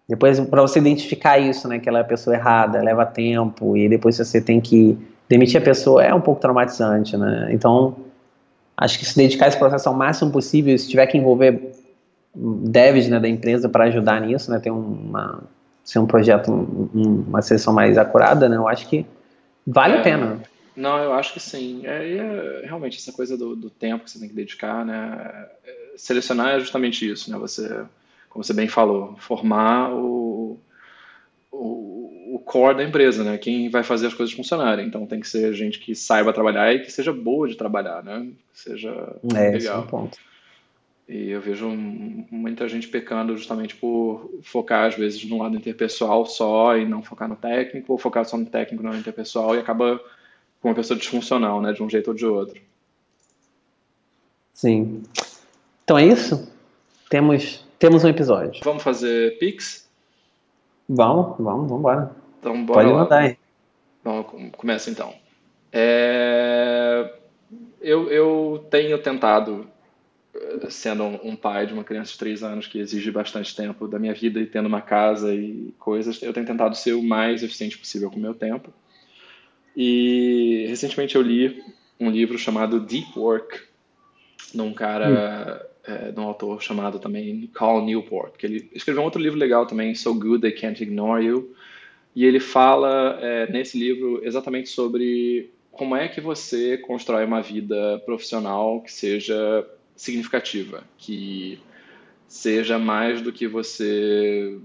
A: Depois, para você identificar isso, né, que ela é a pessoa errada, leva tempo, e depois você tem que demitir a pessoa, é um pouco traumatizante, né? Então, acho que se dedicar a esse processo ao máximo possível, se tiver que envolver devs né, da empresa para ajudar nisso, né, ter uma, ser um projeto, um, uma seleção mais acurada, né, eu acho que vale é. a pena.
B: Não, eu acho que sim. É, é, realmente essa coisa do, do, tempo que você tem que dedicar, né? É, selecionar é justamente isso, né? Você, como você bem falou, formar o, o core da empresa, né? Quem vai fazer as coisas funcionarem. Então tem que ser gente que saiba trabalhar e que seja boa de trabalhar, né? Que seja é, legal. Esse é ponto. E eu vejo muita gente pecando justamente por focar, às vezes, no lado interpessoal só e não focar no técnico, ou focar só no técnico no interpessoal e acaba com uma pessoa disfuncional, né? De um jeito ou de outro.
A: Sim. Então é isso? Temos, temos um episódio.
B: Vamos fazer Pix?
A: Vamos, vamos, vamos embora.
B: Então bora
A: Pode mandar aí.
B: Vamos, começa então. É... Eu, eu tenho tentado sendo um pai de uma criança de três anos que exige bastante tempo da minha vida e tendo uma casa e coisas, eu tenho tentado ser o mais eficiente possível com o meu tempo. E recentemente eu li um livro chamado Deep Work, de um cara, hum. é, de um autor chamado também Carl Newport, que ele escreveu um outro livro legal também, So Good They Can't Ignore You, e ele fala é, nesse livro exatamente sobre como é que você constrói uma vida profissional que seja significativa, que seja mais do que você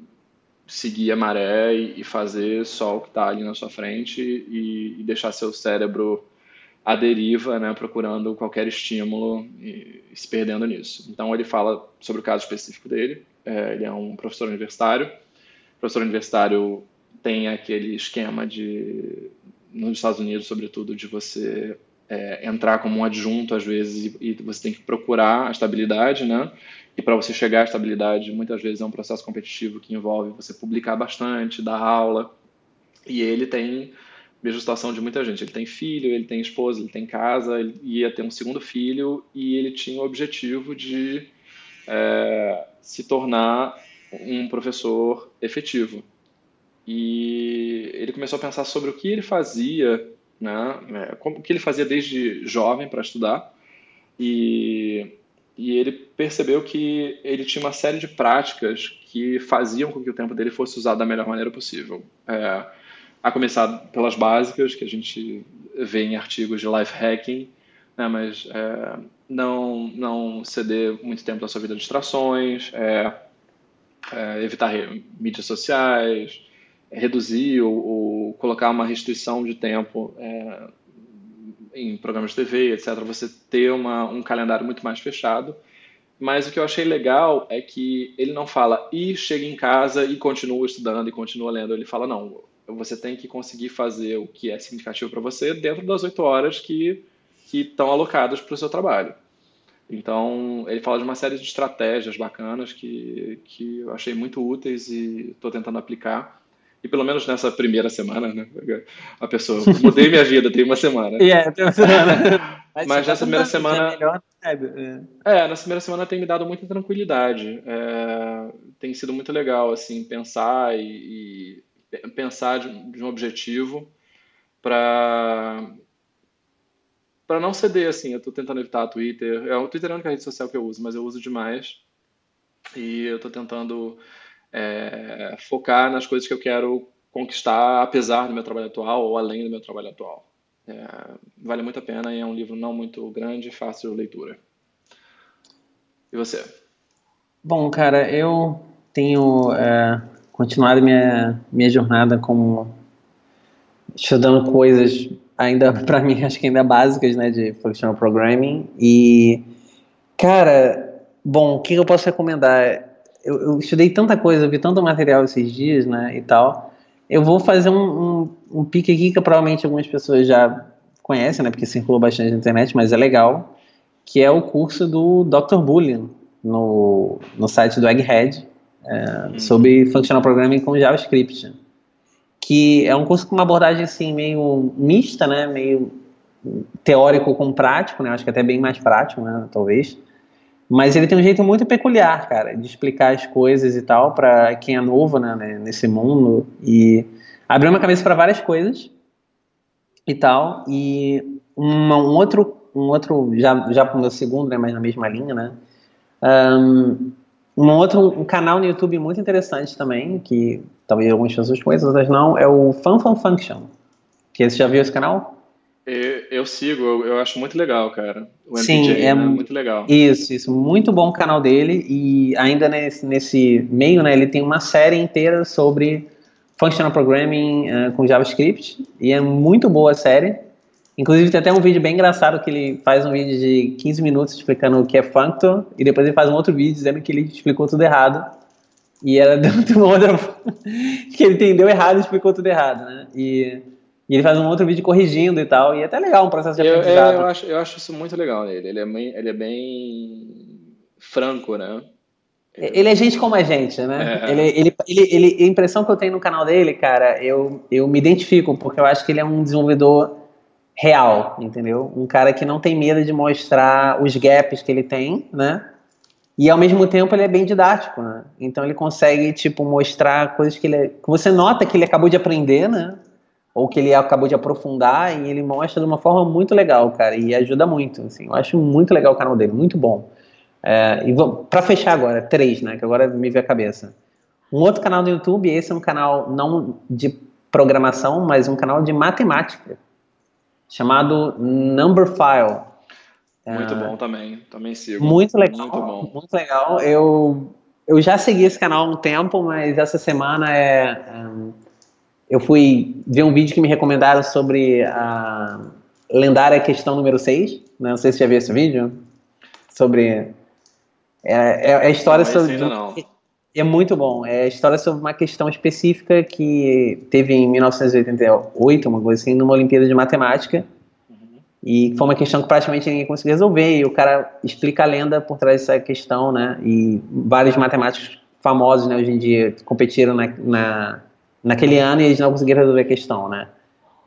B: seguir a maré e fazer só o que está ali na sua frente e, e, deixar seu cérebro à deriva, né, procurando qualquer estímulo e, se perdendo nisso. Então ele fala sobre o caso específico dele. É, ele é um professor universitário. Professor universitário tem aquele esquema de nos Estados Unidos, sobretudo, de você é, entrar como um adjunto às vezes e, e, você tem que procurar a estabilidade, né? E para você chegar à estabilidade, muitas vezes é um processo competitivo que envolve você publicar bastante, dar aula. E ele tem mesma situação de muita gente. Ele tem filho, ele tem esposa, ele tem casa, ele ia ter um segundo filho e ele tinha o objetivo de é, se tornar um professor efetivo. E ele começou a pensar sobre o que ele fazia né? É, como que ele fazia desde jovem para estudar e, e ele percebeu que ele tinha uma série de práticas que faziam com que o tempo dele fosse usado da melhor maneira possível. É, a começar pelas básicas que a gente vê em artigos de life hacking, né? mas é, não não ceder muito tempo da sua vida a distrações, é, é evitar mídias sociais reduzir ou, ou, colocar uma restrição de tempo é, em programas de TV, etc., você ter uma, um calendário muito mais fechado. Mas o que eu achei legal é que ele não fala e chega em casa e continua estudando e continua lendo. Ele fala, não, você tem que conseguir fazer o que é significativo para você dentro das oito horas que, estão alocadas para o seu trabalho. Então, ele fala de uma série de estratégias bacanas que, que eu achei muito úteis e estou tentando aplicar. E pelo menos nessa primeira semana, né? A pessoa, mudei minha vida, tem uma semana.
A: Yeah, [LAUGHS] tem uma semana.
B: Mas, [LAUGHS] Mas nessa primeira semana. É, é, nessa primeira semana tem me dado muita tranquilidade. É, tem sido muito legal, assim, pensar e, e pensar de, de, um objetivo para para não ceder, assim. Eu estou tentando evitar o Twitter. É, o Twitter é a única rede social que eu uso, mas eu uso demais. E eu estou tentando é, focar nas coisas que eu quero conquistar, apesar do meu trabalho atual ou além do meu trabalho atual. É, vale muito a pena e é um livro não muito grande e fácil de leitura. E você?
A: Bom, cara, eu tenho é, continuado minha, minha jornada como estudando coisas ainda [LAUGHS] para mim acho que ainda básicas, né, de functional programming e cara, bom, o que eu posso recomendar? Eu, eu, estudei tanta coisa, vi tanto material esses dias, né, e tal. Eu vou fazer um, um, um pique aqui que provavelmente algumas pessoas já conhecem, né, porque circulou bastante na internet, mas é legal, que é o curso do Dr. Boolean no, no site do Egghead, é, uhum. sobre Functional Programming com JavaScript, que é um curso com uma abordagem assim meio mista, né, meio teórico com prático, né, acho que até bem mais prático, né, talvez. Mas ele tem um jeito muito peculiar, cara, de explicar as coisas e tal para quem é novo né, nesse mundo e abriu uma cabeça para várias coisas e tal. E uma, um outro, um outro já já para o meu segundo, né, mas na mesma linha, né? Um, um outro um canal no YouTube muito interessante também, que talvez algumas pessoas conheçam, outras não, é o Fun Fun Function. Que você já viu esse canal?
B: Eu, eu sigo, eu, eu, acho muito legal, cara. O MPJ, Sim, é né? muito legal.
A: Isso, isso, muito bom o canal dele e ainda nesse, nesse meio, né, ele tem uma série inteira sobre functional programming uh, com JavaScript e é muito boa a série. Inclusive tem até um vídeo bem engraçado que ele faz um vídeo de 15 minutos explicando o que é functor e depois ele faz um outro vídeo dizendo que ele explicou tudo errado. E era de uma outra que ele entendeu errado e explicou tudo errado, né? E e ele faz um outro vídeo corrigindo e tal. E é até legal um processo de aprendizado.
B: Eu, eu, acho, eu acho isso muito legal nele. Ele é bem, ele é bem franco, né?
A: Ele é gente como a gente, né? É. Ele, ele, ele, ele, a impressão que eu tenho no canal dele, cara, eu, eu me identifico, porque eu acho que ele é um desenvolvedor real, entendeu? Um cara que não tem medo de mostrar os gaps que ele tem, né? E ao mesmo tempo ele é bem didático, né? Então ele consegue, tipo, mostrar coisas que ele. que você nota que ele acabou de aprender, né? Ou que ele acabou de aprofundar e ele mostra de uma forma muito legal, cara. E ajuda muito, assim. Eu acho muito legal o canal dele, muito bom. É, e para fechar agora, três, né? Que agora me veio a cabeça. Um outro canal do YouTube, esse é um canal não de programação, mas um canal de matemática, chamado Numberphile.
B: Muito é, bom também, também sigo.
A: Muito legal, muito, bom. muito legal. Eu, eu já segui esse canal há um tempo, mas essa semana é, é, eu fui ver um vídeo que me recomendaram sobre a lendária questão número 6. Né? Não sei se você já viu esse vídeo. Sobre. É, é, é a história
B: não,
A: sobre.
B: Não.
A: É muito bom. É a história sobre uma questão específica que teve em 1988, uma coisa assim, numa Olimpíada de Matemática. Uhum. E foi uma questão que praticamente ninguém conseguiu resolver. E o cara explica a lenda por trás dessa questão, né? E vários matemáticos famosos, né, hoje em dia, competiram na, na, naquele ano e eles não conseguiram resolver a questão, né?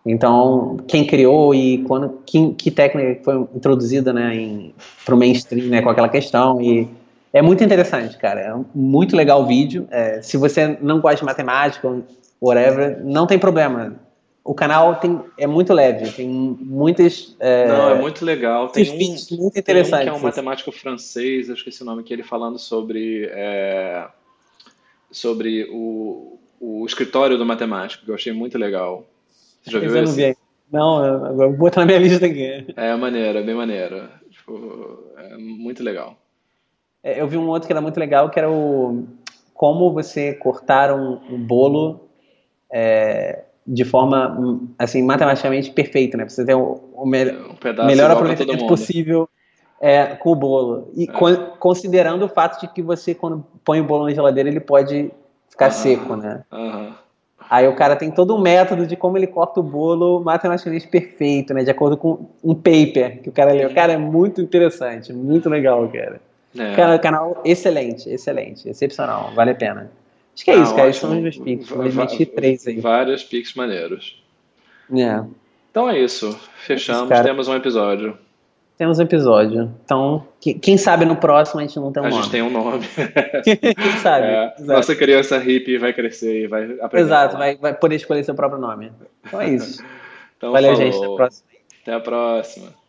A: Então, quem criou e quando, que, que técnica foi introduzida, né, para o mainstream, né, com aquela questão e é muito interessante, cara. É muito legal o vídeo. É, se você não gosta de matemática, whatever, não tem problema. O canal tem, é muito leve, tem muitas.
B: É, não, é muito legal. Tem um,
A: muito interessante.
B: que é um matemático francês, eu esqueci o nome, que ele falando sobre. É, sobre o, o escritório do matemático, que eu achei muito legal.
A: Você já viu esse? Não, agora vou botar na minha [LAUGHS] lista aqui.
B: É maneiro, é bem maneiro. Tipo, é muito legal.
A: É, eu vi um outro que era muito legal, que era o como você cortar um, um bolo é, de forma assim matematicamente perfeita, né? Você ter o, o me um melhor aproveitamento possível é, com o bolo. E é. con considerando o fato de que você, quando põe o bolo na geladeira, ele pode ficar seco, né? Aí o cara tem todo um método de como ele corta o bolo matematicamente perfeito, né? De acordo com um paper que o cara leu. Cara, é muito interessante, muito legal, cara. É. Canal excelente, excelente, excepcional, vale a pena. Acho que é ah, isso, cara. Esses são os meus pics. Vou três aí.
B: Vários pics maneiros.
A: É.
B: Então é isso. Fechamos, cara, temos um episódio.
A: Temos um episódio. Então, quem sabe no próximo a gente não tem um
B: a
A: nome.
B: A gente tem um nome. [LAUGHS]
A: quem sabe? É,
B: nossa criança hippie vai crescer e vai aprender.
A: Exato, vai, vai poder escolher seu próprio nome. Então é isso. então, Valeu, falou. gente. Até a próxima.
B: Até a próxima.